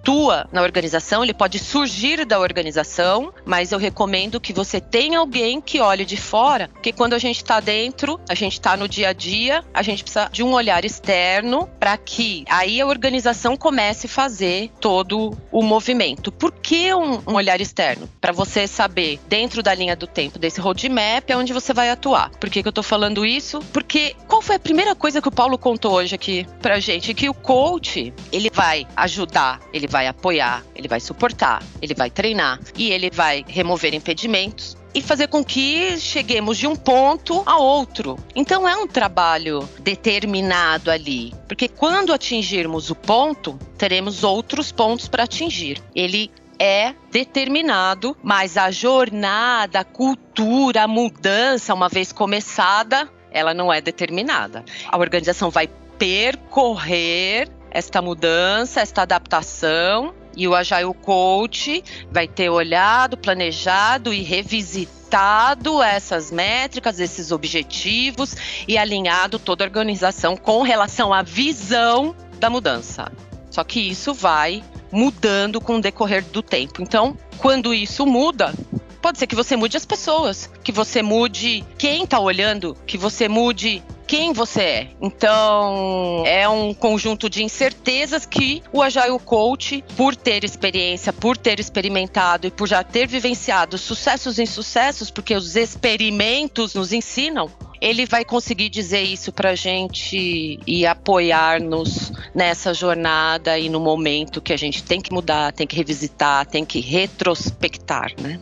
na organização, ele pode surgir da organização, mas eu recomendo que você tenha alguém que olhe de fora, porque quando a gente está dentro, a gente está no dia a dia, a gente precisa de um olhar externo para que aí a organização comece a fazer todo o movimento. Por que um, um olhar externo? Para você saber, dentro da linha do tempo desse roadmap, é onde você vai atuar. Por que, que eu estou falando isso? Porque qual foi a primeira coisa que o Paulo contou hoje aqui pra gente? Que o coach, ele vai ajudar, ele vai apoiar, ele vai suportar, ele vai treinar e ele vai remover impedimentos e fazer com que cheguemos de um ponto a outro. Então é um trabalho determinado ali, porque quando atingirmos o ponto, teremos outros pontos para atingir. Ele é determinado, mas a jornada, a cultura, a mudança, uma vez começada, ela não é determinada. A organização vai percorrer esta mudança, esta adaptação e o Agile Coach vai ter olhado, planejado e revisitado essas métricas, esses objetivos e alinhado toda a organização com relação à visão da mudança. Só que isso vai mudando com o decorrer do tempo. Então, quando isso muda, pode ser que você mude as pessoas, que você mude quem está olhando, que você mude quem você é. Então, é um conjunto de incertezas que o Agile Coach, por ter experiência, por ter experimentado e por já ter vivenciado sucessos e insucessos, porque os experimentos nos ensinam, ele vai conseguir dizer isso para a gente e apoiar-nos nessa jornada e no momento que a gente tem que mudar, tem que revisitar, tem que retrospectar, né?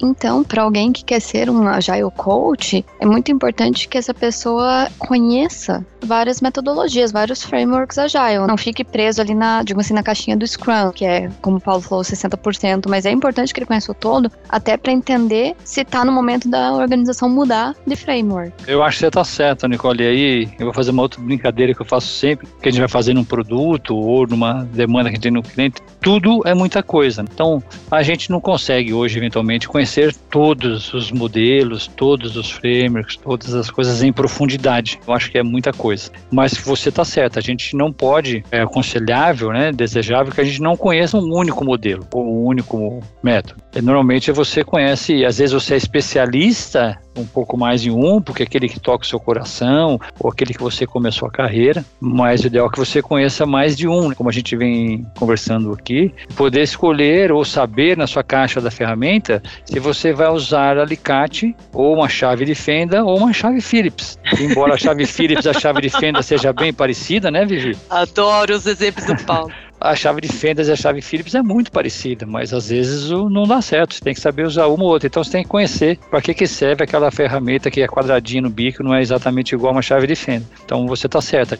Então, para alguém que quer ser um Agile Coach, é muito importante que essa pessoa conheça várias metodologias, vários frameworks Agile. Não fique preso ali na, digamos assim, na caixinha do Scrum, que é, como o Paulo falou, 60%, mas é importante que ele conheça o todo, até para entender se está no momento da organização mudar de framework. Eu acho que você está certo, Nicole. E aí eu vou fazer uma outra brincadeira que eu faço sempre, que a gente vai fazer num produto ou numa demanda que a gente tem no cliente. Tudo é muita coisa. Então, a gente não consegue hoje, eventualmente, conhecer conhecer todos os modelos, todos os frameworks, todas as coisas em profundidade. Eu acho que é muita coisa. Mas você está certo, a gente não pode, é aconselhável, né, desejável que a gente não conheça um único modelo ou um único método. Normalmente você conhece, às vezes você é especialista um pouco mais em um, porque é aquele que toca o seu coração, ou aquele que você começou a carreira, mas o ideal é que você conheça mais de um, né? como a gente vem conversando aqui, poder escolher ou saber na sua caixa da ferramenta se você vai usar alicate ou uma chave de fenda ou uma chave Phillips. Embora a chave Phillips e a chave de fenda seja bem parecida, né, Vivi? Adoro os exemplos do Paulo a chave de fendas e a chave Phillips é muito parecida, mas às vezes não dá certo. Você tem que saber usar uma ou outra. Então você tem que conhecer para que, que serve aquela ferramenta que é quadradinha no bico, não é exatamente igual a uma chave de fenda. Então você está certa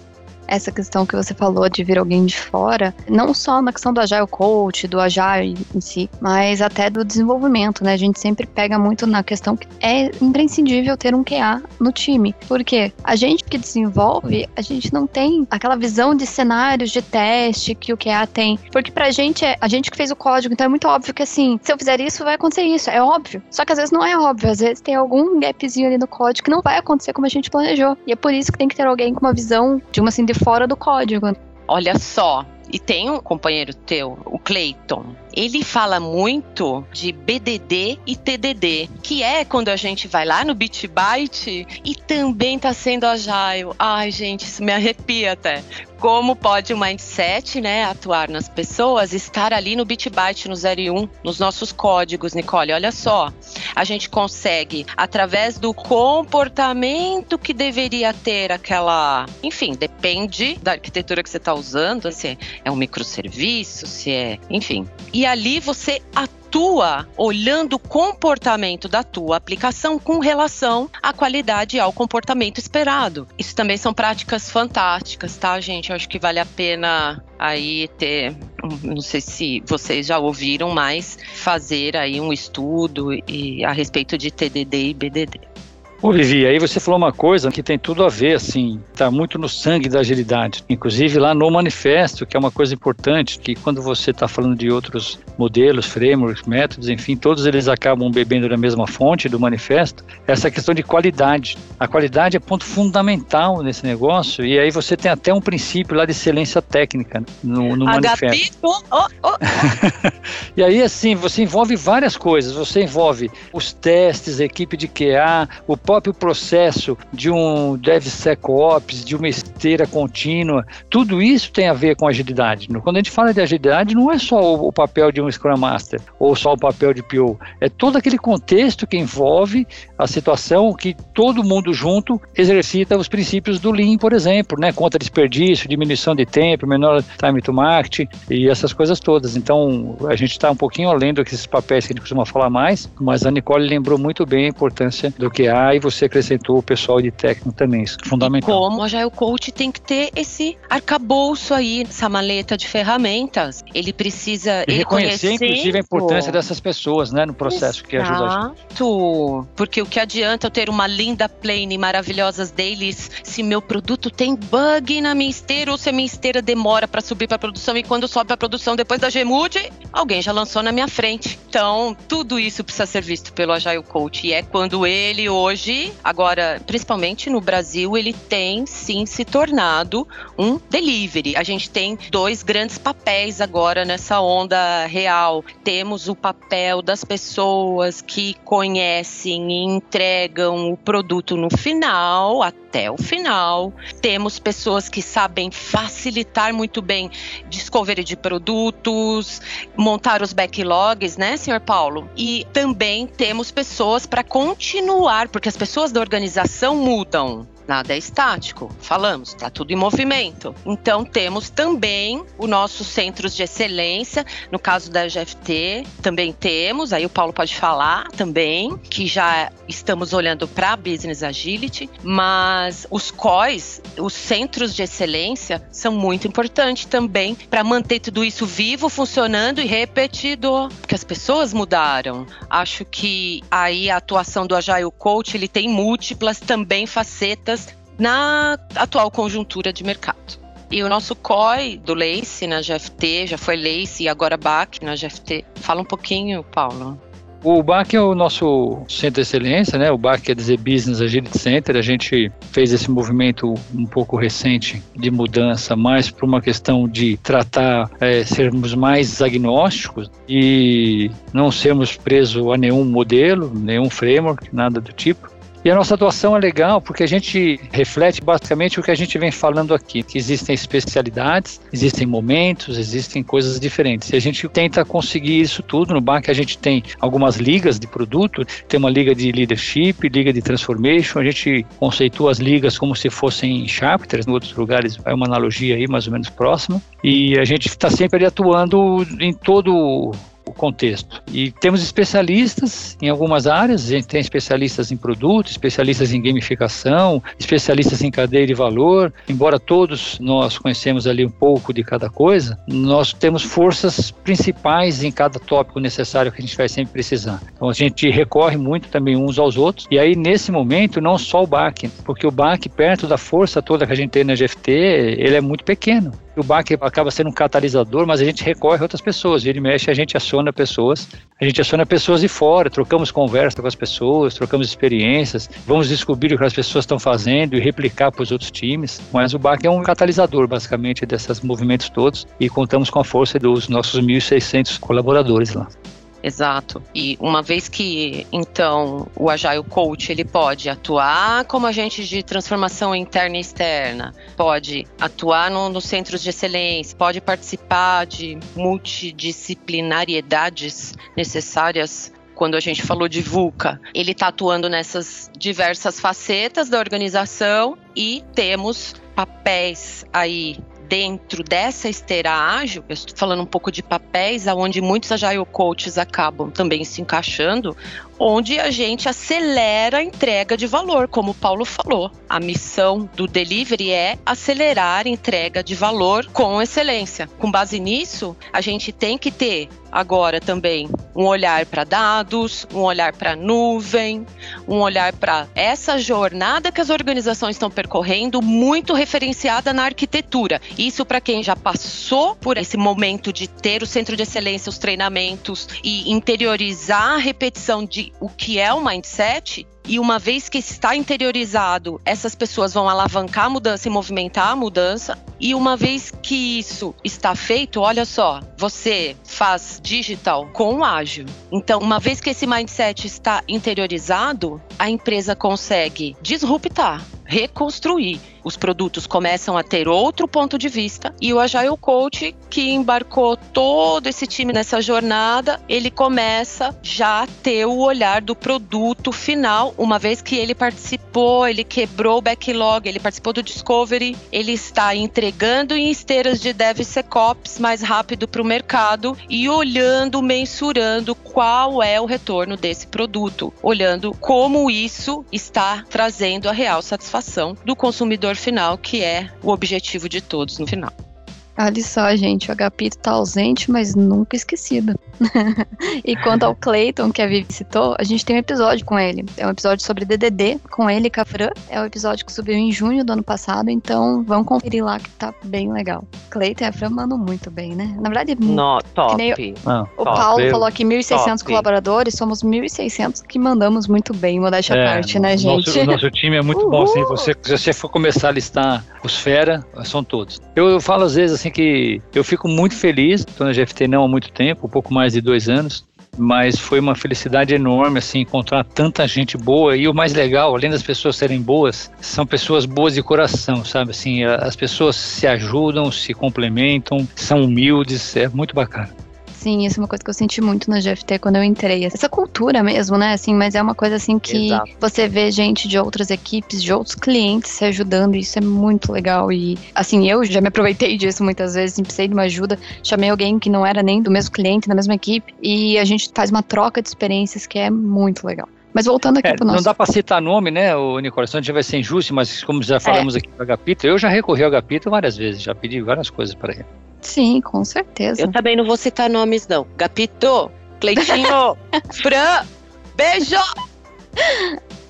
essa questão que você falou de vir alguém de fora, não só na questão do Agile Coach, do Agile em si, mas até do desenvolvimento, né? A gente sempre pega muito na questão que é imprescindível ter um QA no time. Porque a gente que desenvolve, a gente não tem aquela visão de cenários de teste que o QA tem. Porque pra gente, é a gente que fez o código, então é muito óbvio que assim, se eu fizer isso, vai acontecer isso. É óbvio. Só que às vezes não é óbvio. Às vezes tem algum gapzinho ali no código que não vai acontecer como a gente planejou. E é por isso que tem que ter alguém com uma visão de uma assim, de fora do código. Olha só, e tem um companheiro teu, o Clayton. Ele fala muito de BDD e TDD, que é quando a gente vai lá no BitByte e também tá sendo agile. Ai, gente, isso me arrepia até como pode o mindset, né, atuar nas pessoas, estar ali no bit byte, no 0 e 1, um, nos nossos códigos, Nicole. Olha só, a gente consegue, através do comportamento que deveria ter aquela. Enfim, depende da arquitetura que você está usando, se é um microserviço, se é. Enfim. E ali você atua atua olhando o comportamento da tua aplicação com relação à qualidade e ao comportamento esperado. Isso também são práticas fantásticas, tá, gente? Eu acho que vale a pena aí ter, não sei se vocês já ouviram, mas fazer aí um estudo e a respeito de TDD e BDD. Ô Vivi, aí você falou uma coisa que tem tudo a ver, assim, tá muito no sangue da agilidade. Inclusive lá no manifesto, que é uma coisa importante, que quando você está falando de outros modelos, frameworks, métodos, enfim, todos eles acabam bebendo da mesma fonte do manifesto, essa questão de qualidade. A qualidade é ponto fundamental nesse negócio, e aí você tem até um princípio lá de excelência técnica no, no manifesto. Oh, oh. e aí, assim, você envolve várias coisas. Você envolve os testes, a equipe de QA, o próprio processo de um DevSecOps, de uma esteira contínua, tudo isso tem a ver com agilidade. Quando a gente fala de agilidade, não é só o papel de um Scrum Master ou só o papel de PO, é todo aquele contexto que envolve a situação que todo mundo junto exercita os princípios do Lean, por exemplo, né? contra desperdício, diminuição de tempo, menor time to market e essas coisas todas. Então, a gente está um pouquinho além do que esses papéis que a gente costuma falar mais, mas a Nicole lembrou muito bem a importância do que há aí você acrescentou o pessoal de técnico também, isso é fundamental. E como já o coach tem que ter esse arcabouço aí, essa maleta de ferramentas. Ele precisa e reconhecer, inclusive, a importância dessas pessoas, né, no processo Exato. que ajuda a gente. Porque o que adianta eu ter uma linda plane maravilhosas dailies se meu produto tem bug na minha esteira ou se a minha esteira demora para subir para produção e quando sobe para produção depois da Gemude, alguém já lançou na minha frente. Então, tudo isso precisa ser visto pelo Agile Coach e é quando ele hoje hoje, agora, principalmente no Brasil, ele tem sim se tornado um delivery. A gente tem dois grandes papéis agora nessa onda real. Temos o papel das pessoas que conhecem e entregam o produto no final, até o final. Temos pessoas que sabem facilitar muito bem discovery de produtos, montar os backlogs, né, senhor Paulo? E também temos pessoas para continuar, porque as pessoas da organização mudam nada é estático. Falamos, está tudo em movimento. Então temos também os nossos centros de excelência, no caso da GFT, também temos, aí o Paulo pode falar também, que já estamos olhando para Business Agility, mas os COIs, os centros de excelência, são muito importantes também para manter tudo isso vivo, funcionando e repetido, porque as pessoas mudaram. Acho que aí a atuação do Agile Coach, ele tem múltiplas também facetas na atual conjuntura de mercado. E o nosso COI do Lace na GFT, já foi Lace e agora BAC na GFT. Fala um pouquinho, Paulo. O BAC é o nosso centro de excelência, né? O BAC quer dizer Business Agility Center. A gente fez esse movimento um pouco recente de mudança, mais por uma questão de tratar, é, sermos mais agnósticos e não sermos presos a nenhum modelo, nenhum framework, nada do tipo. E a nossa atuação é legal porque a gente reflete basicamente o que a gente vem falando aqui, que existem especialidades, existem momentos, existem coisas diferentes. E a gente tenta conseguir isso tudo. No BAC a gente tem algumas ligas de produto, tem uma liga de leadership, liga de transformation, a gente conceitua as ligas como se fossem chapters, em outros lugares é uma analogia aí mais ou menos próxima. E a gente está sempre atuando em todo o contexto. E temos especialistas em algumas áreas, a gente tem especialistas em produto, especialistas em gamificação, especialistas em cadeia de valor. Embora todos nós conhecemos ali um pouco de cada coisa, nós temos forças principais em cada tópico necessário que a gente vai sempre precisar. Então a gente recorre muito também uns aos outros. E aí nesse momento não só o BAC, porque o BAC perto da força toda que a gente tem na GFT, ele é muito pequeno o BAC acaba sendo um catalisador, mas a gente recorre a outras pessoas. Ele mexe, a gente aciona pessoas, a gente aciona pessoas de fora, trocamos conversa com as pessoas, trocamos experiências, vamos descobrir o que as pessoas estão fazendo e replicar para os outros times. Mas o BAC é um catalisador, basicamente, desses movimentos todos e contamos com a força dos nossos 1.600 colaboradores lá. Exato. E uma vez que então o Agile Coach ele pode atuar como agente de transformação interna e externa, pode atuar no, nos centros de excelência, pode participar de multidisciplinariedades necessárias quando a gente falou de VUCA, ele está atuando nessas diversas facetas da organização e temos papéis aí dentro dessa esteira ágil, eu estou falando um pouco de papéis, aonde muitos agile coaches acabam também se encaixando, onde a gente acelera a entrega de valor, como o Paulo falou. A missão do delivery é acelerar a entrega de valor com excelência. Com base nisso, a gente tem que ter agora também um olhar para dados, um olhar para nuvem, um olhar para essa jornada que as organizações estão percorrendo, muito referenciada na arquitetura. Isso para quem já passou por esse momento de ter o centro de excelência, os treinamentos e interiorizar a repetição de o que é o mindset e uma vez que está interiorizado, essas pessoas vão alavancar a mudança e movimentar a mudança. E uma vez que isso está feito, olha só, você faz digital com ágil. Então, uma vez que esse mindset está interiorizado, a empresa consegue disruptar, reconstruir. Os produtos começam a ter outro ponto de vista e o Agile Coach, que embarcou todo esse time nessa jornada, ele começa já a ter o olhar do produto final uma vez que ele participou, ele quebrou o backlog, ele participou do Discovery, ele está entregando em esteiras de DevSecOps mais rápido para o mercado e olhando, mensurando qual é o retorno desse produto, olhando como isso está trazendo a real satisfação do consumidor final, que é o objetivo de todos no final. Olha só, gente, o Agapito tá ausente, mas nunca esquecido. e quanto ao Clayton, que a Vivi citou, a gente tem um episódio com ele. É um episódio sobre DDD, com ele e com a Fran. É um episódio que subiu em junho do ano passado, então vamos conferir lá que tá bem legal. Clayton e a Fran mandam muito bem, né? Na verdade, no, top. Ah, o top. Paulo falou aqui 1.600 colaboradores, somos 1.600 que mandamos muito bem, modéstia à é, parte, né, gente? Nosso, nosso time é muito Uhul. bom, assim, você, se você for começar a listar os fera, são todos. Eu, eu falo às vezes assim que eu fico muito feliz, estou na GFT não há muito tempo, um pouco mais de dois anos, mas foi uma felicidade enorme assim encontrar tanta gente boa e o mais legal, além das pessoas serem boas, são pessoas boas de coração, sabe? Assim, as pessoas se ajudam, se complementam, são humildes, é muito bacana. Sim, isso é uma coisa que eu senti muito na GFT quando eu entrei. Essa cultura mesmo, né? Assim, mas é uma coisa assim que Exato. você vê gente de outras equipes, de outros clientes se ajudando, e isso é muito legal. E assim, eu já me aproveitei disso muitas vezes, precisei de uma ajuda, chamei alguém que não era nem do mesmo cliente, da mesma equipe, e a gente faz uma troca de experiências que é muito legal. Mas voltando aqui é, para o nosso. Não dá para citar nome, né, o Nicolas? A gente vai ser injusto, mas como já falamos é. aqui do Agapito, eu já recorri ao Agapito várias vezes, já pedi várias coisas para ele. Sim, com certeza. Eu também não vou citar nomes, não. Gapito, Cleitinho, Fran, beijo!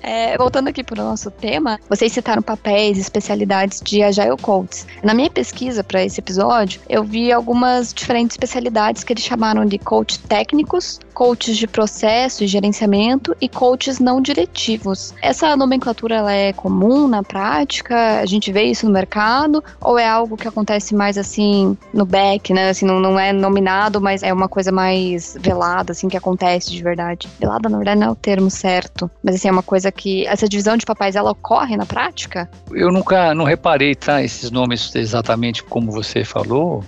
É, voltando aqui para o nosso tema, vocês citaram papéis e especialidades de Agile Coaches. Na minha pesquisa para esse episódio, eu vi algumas diferentes especialidades que eles chamaram de coach técnicos, coaches de processo e gerenciamento e coaches não diretivos. Essa nomenclatura ela é comum na prática? A gente vê isso no mercado ou é algo que acontece mais assim no back, né? Assim, não, não é nominado, mas é uma coisa mais velada, assim, que acontece de verdade. Velada, na verdade, não é o termo certo, mas assim, é uma coisa que essa divisão de papéis ela ocorre na prática? Eu nunca não reparei, tá, esses nomes exatamente como você falou,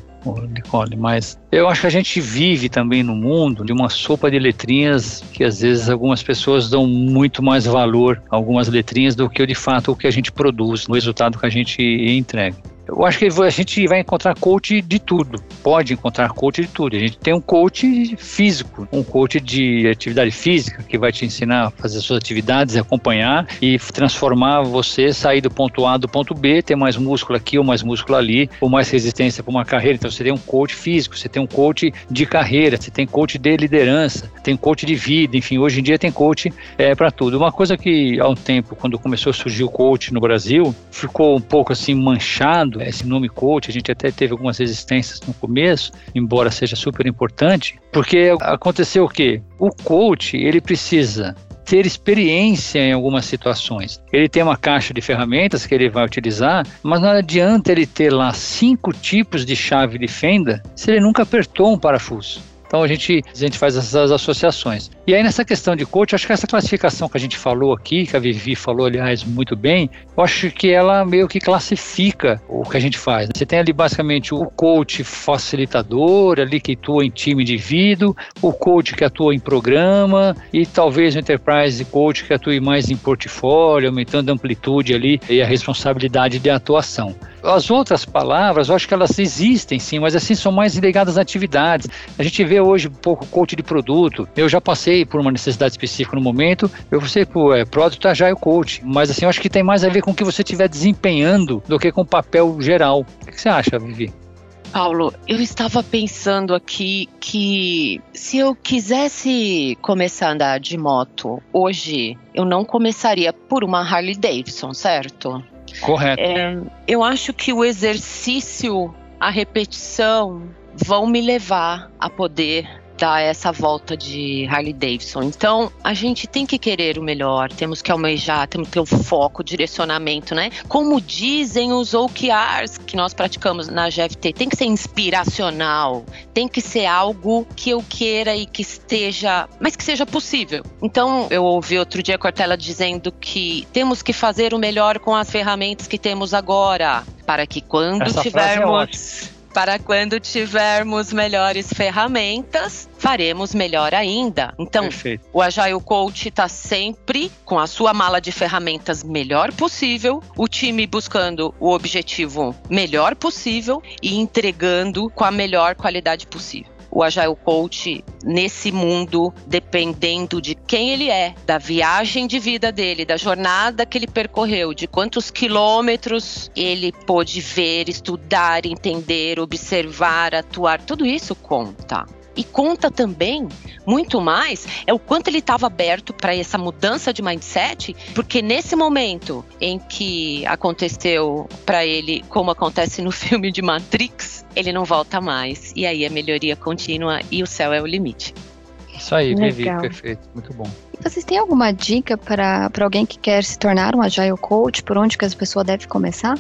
Nicole, mas eu acho que a gente vive também no mundo de uma sopa de letrinhas que às vezes algumas pessoas dão muito mais valor a algumas letrinhas do que de fato o que a gente produz, o resultado que a gente entrega. Eu acho que a gente vai encontrar coach de tudo. Pode encontrar coach de tudo. A gente tem um coach físico, um coach de atividade física que vai te ensinar a fazer suas atividades, acompanhar e transformar você, sair do ponto A do ponto B, ter mais músculo aqui ou mais músculo ali, ou mais resistência para uma carreira. Então você tem um coach físico, você tem um coach de carreira, você tem coach de liderança, tem coach de vida, enfim, hoje em dia tem coach é, para tudo. Uma coisa que há um tempo, quando começou a surgir o coach no Brasil, ficou um pouco assim manchado esse nome coach, a gente até teve algumas resistências no começo, embora seja super importante, porque aconteceu o quê? O coach, ele precisa ter experiência em algumas situações. Ele tem uma caixa de ferramentas que ele vai utilizar, mas não adianta ele ter lá cinco tipos de chave de fenda se ele nunca apertou um parafuso. Então a gente, a gente faz essas associações. E aí nessa questão de coach, acho que essa classificação que a gente falou aqui, que a Vivi falou, aliás, muito bem, eu acho que ela meio que classifica o que a gente faz. Você tem ali basicamente o coach facilitador, ali que atua em time de indivíduo, o coach que atua em programa e talvez o enterprise coach que atua mais em portfólio, aumentando a amplitude ali e a responsabilidade de atuação. As outras palavras, eu acho que elas existem sim, mas assim são mais ligadas a atividades. A gente vê hoje um pouco coach de produto. Eu já passei por uma necessidade específica no momento, eu passei por é, Product Agile Coach, mas assim, eu acho que tem mais a ver com o que você estiver desempenhando do que com o papel geral. O que você acha, Vivi? Paulo, eu estava pensando aqui que se eu quisesse começar a andar de moto hoje, eu não começaria por uma Harley Davidson, certo? Correto. É, eu acho que o exercício, a repetição, vão me levar a poder dar essa volta de Harley Davidson. Então, a gente tem que querer o melhor, temos que almejar, temos que ter o foco, o direcionamento, né? Como dizem os OKRs que nós praticamos na GFT, tem que ser inspiracional, tem que ser algo que eu queira e que esteja, mas que seja possível. Então, eu ouvi outro dia a Cortella dizendo que temos que fazer o melhor com as ferramentas que temos agora, para que quando Essa é tivermos para quando tivermos melhores ferramentas, faremos melhor ainda. Então, Perfeito. o Agile Coach está sempre com a sua mala de ferramentas melhor possível, o time buscando o objetivo melhor possível e entregando com a melhor qualidade possível o Agile Coach nesse mundo, dependendo de quem ele é, da viagem de vida dele, da jornada que ele percorreu, de quantos quilômetros ele pôde ver, estudar, entender, observar, atuar, tudo isso conta. E conta também muito mais é o quanto ele estava aberto para essa mudança de mindset, porque nesse momento em que aconteceu para ele, como acontece no filme de Matrix, ele não volta mais. E aí a melhoria contínua e o céu é o limite. Isso aí, Vivi, perfeito, muito bom. Vocês têm alguma dica para alguém que quer se tornar um Agile Coach? Por onde que as pessoas devem começar?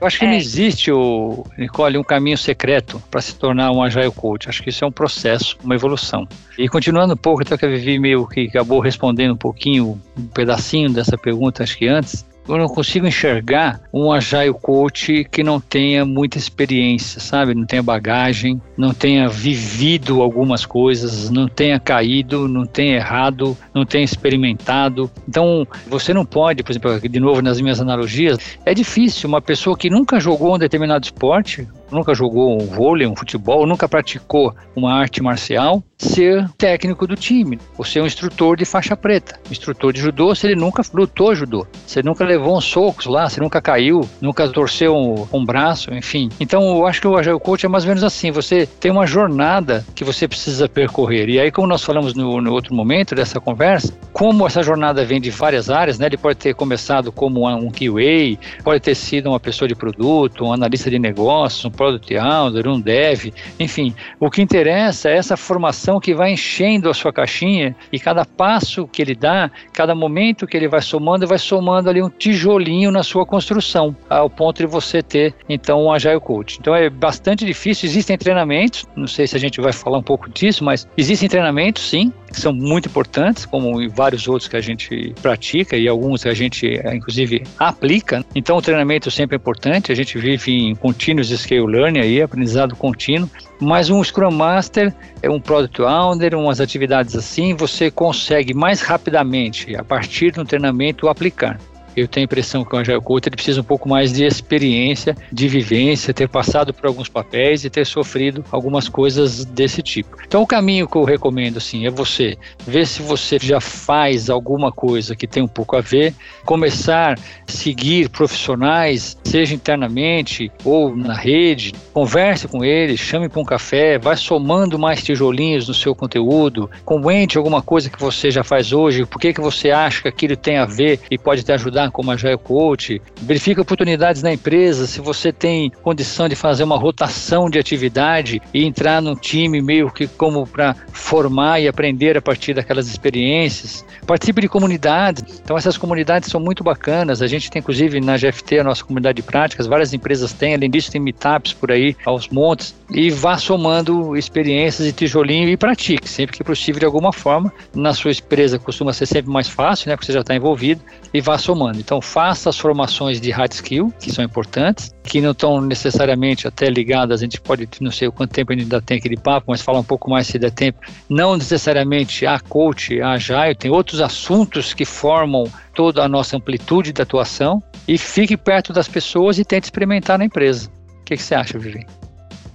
Eu acho que é. não existe, o, Nicole, um caminho secreto para se tornar um Agile Coach. Acho que isso é um processo, uma evolução. E continuando um pouco, até que a Vivi meio que acabou respondendo um pouquinho, um pedacinho dessa pergunta, acho que antes, eu não consigo enxergar um agile coach que não tenha muita experiência, sabe? Não tenha bagagem, não tenha vivido algumas coisas, não tenha caído, não tenha errado, não tenha experimentado. Então, você não pode, por exemplo, de novo nas minhas analogias, é difícil uma pessoa que nunca jogou um determinado esporte, nunca jogou um vôlei, um futebol, nunca praticou uma arte marcial, ser técnico do time, ou ser um instrutor de faixa preta. Instrutor de judô, se ele nunca lutou judô, se ele nunca levou uns socos lá, se nunca caiu, nunca torceu um, um braço, enfim. Então, eu acho que o Agile Coach é mais ou menos assim, você tem uma jornada que você precisa percorrer. E aí, como nós falamos no, no outro momento dessa conversa, como essa jornada vem de várias áreas, né? Ele pode ter começado como um QA, pode ter sido uma pessoa de produto, um analista de negócios, um Product Owner, um Dev, enfim. O que interessa é essa formação que vai enchendo a sua caixinha e cada passo que ele dá, cada momento que ele vai somando, vai somando ali um tijolinho na sua construção, ao ponto de você ter, então, um Agile Coach. Então é bastante difícil, existem treinamentos, não sei se a gente vai falar um pouco disso, mas existem treinamentos, sim, que são muito importantes, como vários outros que a gente pratica e alguns que a gente, inclusive, aplica. Então, o treinamento sempre é importante, a gente vive em continuous scale learning, aí, aprendizado contínuo, mas um Scrum Master é um Product Owner, umas atividades assim, você consegue mais rapidamente, a partir um treinamento, aplicar eu tenho a impressão que o Agile Coach ele precisa um pouco mais de experiência, de vivência, ter passado por alguns papéis e ter sofrido algumas coisas desse tipo. Então, o caminho que eu recomendo, assim, é você ver se você já faz alguma coisa que tem um pouco a ver, começar a seguir profissionais, seja internamente ou na rede, converse com eles, chame para um café, vai somando mais tijolinhos no seu conteúdo, comente alguma coisa que você já faz hoje, por que, que você acha que aquilo tem a ver e pode te ajudar como Agile Coach, verifica oportunidades na empresa, se você tem condição de fazer uma rotação de atividade e entrar num time meio que como para formar e aprender a partir daquelas experiências. Participe de comunidades, então essas comunidades são muito bacanas, a gente tem inclusive na GFT a nossa comunidade de práticas, várias empresas têm, além disso tem meetups por aí, aos montes, e vá somando experiências e tijolinho e pratique, sempre que possível de alguma forma. Na sua empresa costuma ser sempre mais fácil, né, porque você já está envolvido, e vá somando. Então, faça as formações de hard skill, que são importantes, que não estão necessariamente até ligadas, a gente pode, não sei quanto tempo ainda tem aquele papo, mas falar um pouco mais se der tempo, não necessariamente a coach, a agile, tem outros assuntos que formam toda a nossa amplitude de atuação e fique perto das pessoas e tente experimentar na empresa. O que, que você acha, Vivi?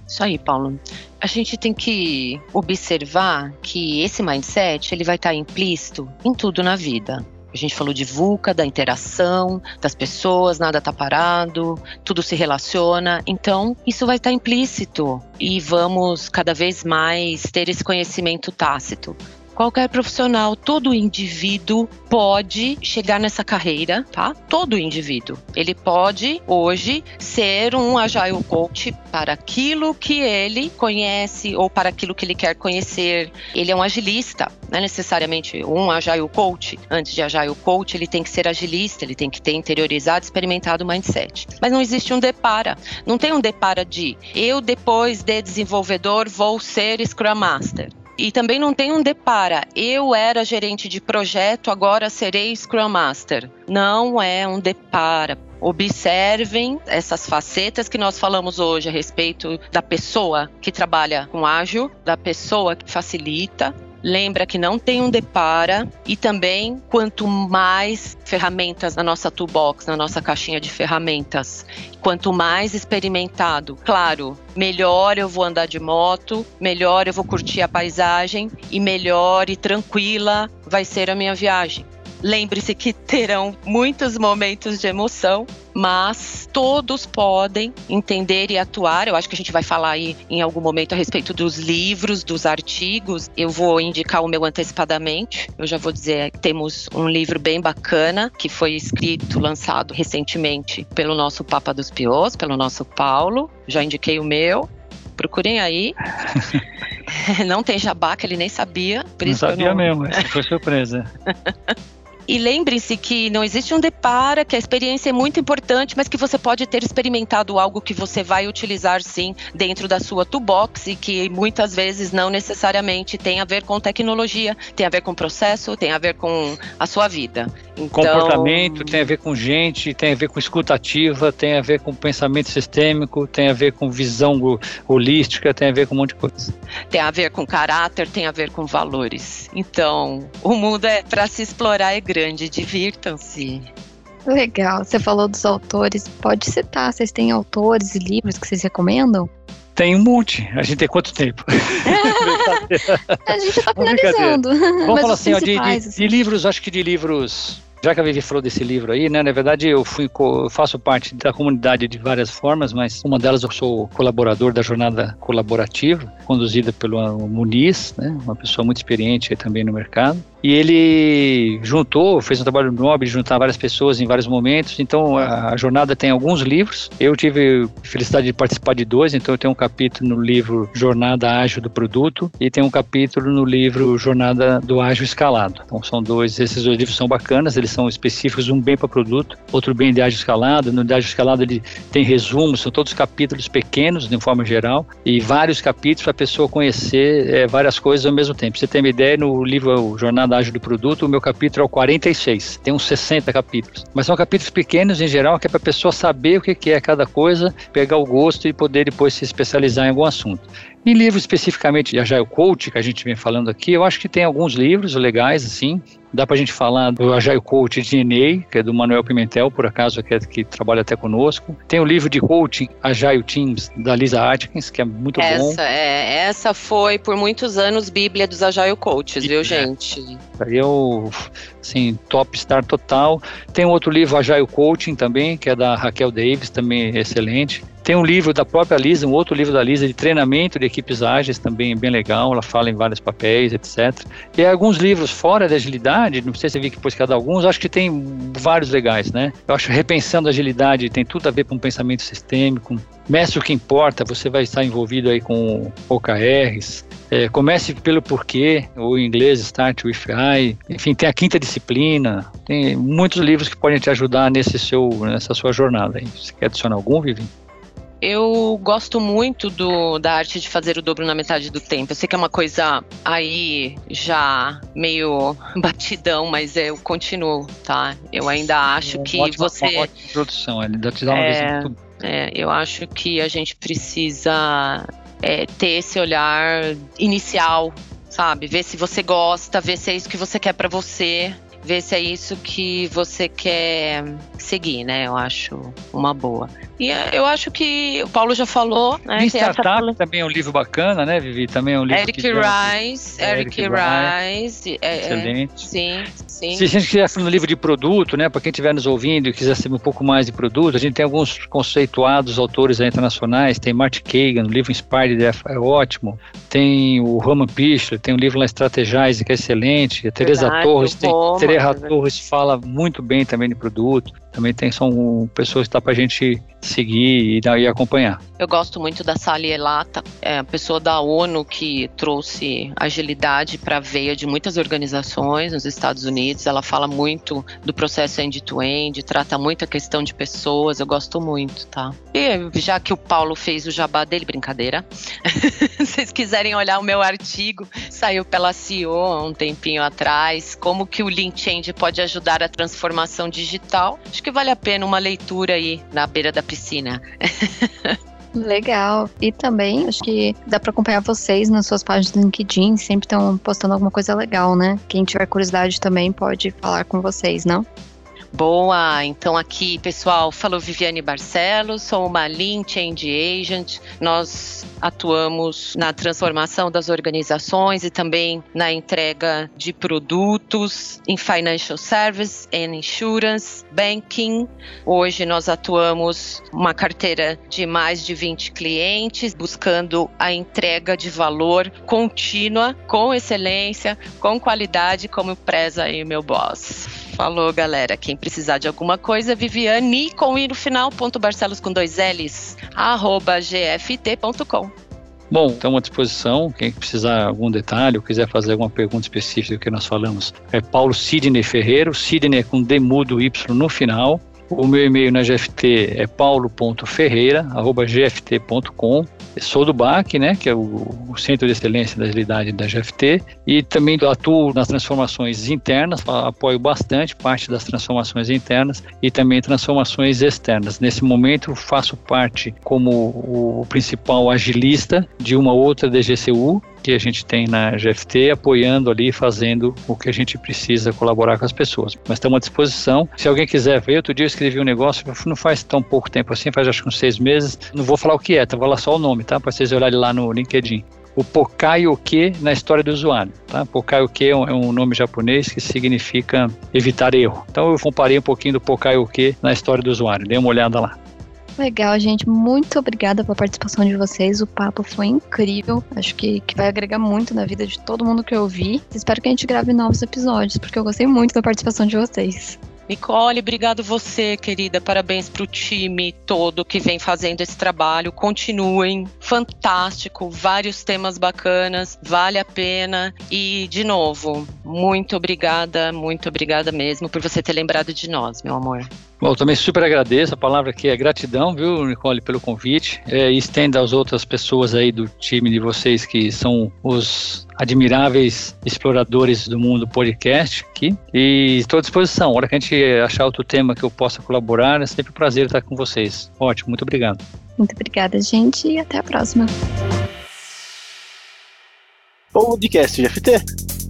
Isso aí, Paulo. A gente tem que observar que esse mindset ele vai estar implícito em tudo na vida. A gente falou de VUCA, da interação das pessoas, nada está parado, tudo se relaciona. Então, isso vai estar implícito e vamos cada vez mais ter esse conhecimento tácito qualquer profissional, todo indivíduo pode chegar nessa carreira, tá? Todo indivíduo. Ele pode hoje ser um agile coach para aquilo que ele conhece ou para aquilo que ele quer conhecer. Ele é um agilista, não é necessariamente um agile coach. Antes de agile coach, ele tem que ser agilista, ele tem que ter interiorizado, experimentado o mindset. Mas não existe um depara. Não tem um depara de eu depois de desenvolvedor vou ser Scrum Master. E também não tem um depara. Eu era gerente de projeto, agora serei Scrum Master. Não é um depara. Observem essas facetas que nós falamos hoje a respeito da pessoa que trabalha com ágil, da pessoa que facilita, lembra que não tem um depara e também quanto mais ferramentas na nossa toolbox, na nossa caixinha de ferramentas, quanto mais experimentado, claro, melhor eu vou andar de moto, melhor eu vou curtir a paisagem e melhor e tranquila vai ser a minha viagem. Lembre-se que terão muitos momentos de emoção, mas todos podem entender e atuar. Eu acho que a gente vai falar aí em algum momento a respeito dos livros, dos artigos. Eu vou indicar o meu antecipadamente. Eu já vou dizer que temos um livro bem bacana que foi escrito, lançado recentemente pelo nosso Papa dos Pios, pelo nosso Paulo. Já indiquei o meu procurem aí. não tem jabá, que ele nem sabia. Não sabia não... mesmo, foi surpresa. E lembre-se que não existe um depara, que a experiência é muito importante, mas que você pode ter experimentado algo que você vai utilizar sim dentro da sua toolbox e que muitas vezes não necessariamente tem a ver com tecnologia, tem a ver com processo, tem a ver com a sua vida. Então... Comportamento tem a ver com gente, tem a ver com escutativa, tem a ver com pensamento sistêmico, tem a ver com visão holística, tem a ver com um monte de coisa. Tem a ver com caráter, tem a ver com valores. Então, o mundo é para se explorar é grande, divirtam-se. Legal, você falou dos autores, pode citar, vocês têm autores e livros que vocês recomendam? Tem um monte. A gente tem quanto tempo? a gente está finalizando. Vamos falar assim, ó, de, de, assim. de livros, acho que de livros já que a Vivi falou desse livro aí, né? Na verdade, eu fui eu faço parte da comunidade de várias formas, mas uma delas eu sou colaborador da jornada colaborativa, conduzida pelo Muniz, né? Uma pessoa muito experiente também no mercado. E ele juntou, fez um trabalho nobre de juntar várias pessoas em vários momentos. Então a, jornada tem alguns livros. Eu tive felicidade de participar de dois, então eu tenho um capítulo no livro Jornada Ágil do Produto e tem um capítulo no livro Jornada do Ágil Escalado. Então são dois, esses dois livros são bacanas, eles são específicos, um bem para produto, outro bem de ágil escalado. No de ágil escalado ele tem resumos, são todos capítulos pequenos, de forma geral, e vários capítulos para a pessoa conhecer é, várias coisas ao mesmo tempo. Você tem uma ideia, no livro Jornada Do Produto, o meu capítulo é o 46, tem uns 60 capítulos. Mas são capítulos pequenos em geral, que é para a pessoa saber o que é cada coisa, pegar o gosto e poder depois se especializar em algum assunto. Em livros especificamente de Agile Coach, que a gente vem falando aqui, eu acho que tem alguns livros legais, assim. Dá para a gente falar do Agile Coach DNA, que é do Manuel Pimentel, por acaso, que, é, que trabalha até conosco. Tem o livro de coaching Agile Teams, da Lisa Atkins, que é muito essa, bom. É, essa foi, por muitos anos, Bíblia dos Agile Coaches, viu, gente? Aí eu, assim, top star total. Tem outro livro, Agile Coaching, também, que é da Raquel Davis, também excelente. Tem um livro da própria Lisa, um outro livro da Lisa de treinamento de equipes ágeis, também bem legal, ela fala em vários papéis, etc. E alguns livros fora da agilidade, não sei se você viu que pôs cada alguns, acho que tem vários legais, né? Eu acho Repensando a Agilidade tem tudo a ver com um pensamento sistêmico. Mestre o que importa, você vai estar envolvido aí com OKRs. É, comece pelo porquê, ou em inglês Start with I. Enfim, tem a quinta disciplina. Tem muitos livros que podem te ajudar nesse seu, nessa sua jornada. Aí. Você quer adicionar algum, Vivi? Eu gosto muito do, da arte de fazer o dobro na metade do tempo. Eu sei que é uma coisa aí já meio batidão, mas eu continuo, tá? Eu ainda acho que ótima, você. Uma ótima introdução, ele dá te dar uma é, muito... é, eu acho que a gente precisa é, ter esse olhar inicial, sabe? Ver se você gosta, ver se é isso que você quer para você ver se é isso que você quer seguir, né? Eu acho uma boa. E eu acho que o Paulo já falou, né? Startup essa... também é um livro bacana, né, Vivi? Também é um livro Eric que Rice, Eric, Eric Rice. É, excelente. É, sim, sim. Se a gente quiser falar no livro de produto, né, para quem estiver nos ouvindo e quiser saber um pouco mais de produto, a gente tem alguns conceituados autores internacionais, tem Martin Kagan, o livro Inspired é, é ótimo, tem o Roman Pichler, tem um livro lá Estrategize, que é excelente, a Teresa Torres, tem, Teresa Torres fala muito bem também de produto também tem, são pessoas que dá para a gente seguir e, e, acompanhar. Eu gosto muito da Sally Elata, é a pessoa da ONU que trouxe agilidade para a veia de muitas organizações nos Estados Unidos. Ela fala muito do processo end-to-end, -end, trata muito a questão de pessoas, eu gosto muito, tá? E já que o Paulo fez o jabá dele, brincadeira, se vocês quiserem olhar o meu artigo, saiu pela CEO há um tempinho atrás, como que o Lean Change pode ajudar a transformação digital. Acho que vale a pena uma leitura aí na beira da piscina. Legal. E também acho que dá para acompanhar vocês nas suas páginas do LinkedIn, sempre estão postando alguma coisa legal, né? Quem tiver curiosidade também pode falar com vocês, não? Boa! Então aqui, pessoal, falou Viviane Barcelos, sou uma Lean Change Agent. Nós atuamos na transformação das organizações e também na entrega de produtos em Financial Service and Insurance, Banking. Hoje nós atuamos uma carteira de mais de 20 clientes, buscando a entrega de valor contínua, com excelência, com qualidade, como preza aí meu boss. Falou, galera. Quem precisar de alguma coisa, Viviane com i no final, ponto Barcelos com dois L's, arroba gft.com. Bom, estamos à disposição. Quem precisar de algum detalhe ou quiser fazer alguma pergunta específica do que nós falamos, é Paulo Sidney Ferreiro, Sidney com D mudo Y no final. O meu e-mail na GFT é paulo.ferreira.gft.com. Sou do BAC, né, que é o, o, Centro de Excelência da Agilidade da GFT, e também atuo nas transformações internas, apoio bastante parte das transformações internas e também transformações externas. Nesse momento, faço parte como o principal agilista de uma outra DGCU, que a gente tem na GFT, apoiando ali, fazendo o que a gente precisa colaborar com as pessoas. Mas estamos à disposição. Se alguém quiser ver, outro dia eu escrevi um negócio, não faz tão pouco tempo assim, faz acho que uns seis meses. Não vou falar o que é, tá? vou falar só o nome, tá? Para vocês olharem lá no LinkedIn o Pokaioke na história do usuário. Tá? Pokaioke é, é um nome japonês que significa evitar erro. Então eu comparei um pouquinho do Pokaioke na história do usuário. Dê uma olhada lá. Legal, gente. Muito obrigada pela participação de vocês. O papo foi incrível. Acho que, que vai agregar muito na vida de todo mundo que eu ouvi. Espero que a gente grave novos episódios, porque eu gostei muito da participação de vocês. Nicole, obrigado você, querida. Parabéns para o time todo que vem fazendo esse trabalho. Continuem, fantástico, vários temas bacanas, vale a pena. E, de novo, muito obrigada, muito obrigada mesmo por você ter lembrado de nós, meu amor. Bom, eu também super agradeço, a palavra aqui é gratidão, viu, Nicole, pelo convite. É, e estenda às outras pessoas aí do time de vocês que são os admiráveis exploradores do mundo podcast aqui. E estou à disposição. A hora que a gente achar outro tema que eu possa colaborar, é sempre um prazer estar com vocês. Ótimo, muito obrigado. Muito obrigada, gente, e até a próxima. Podcast GFT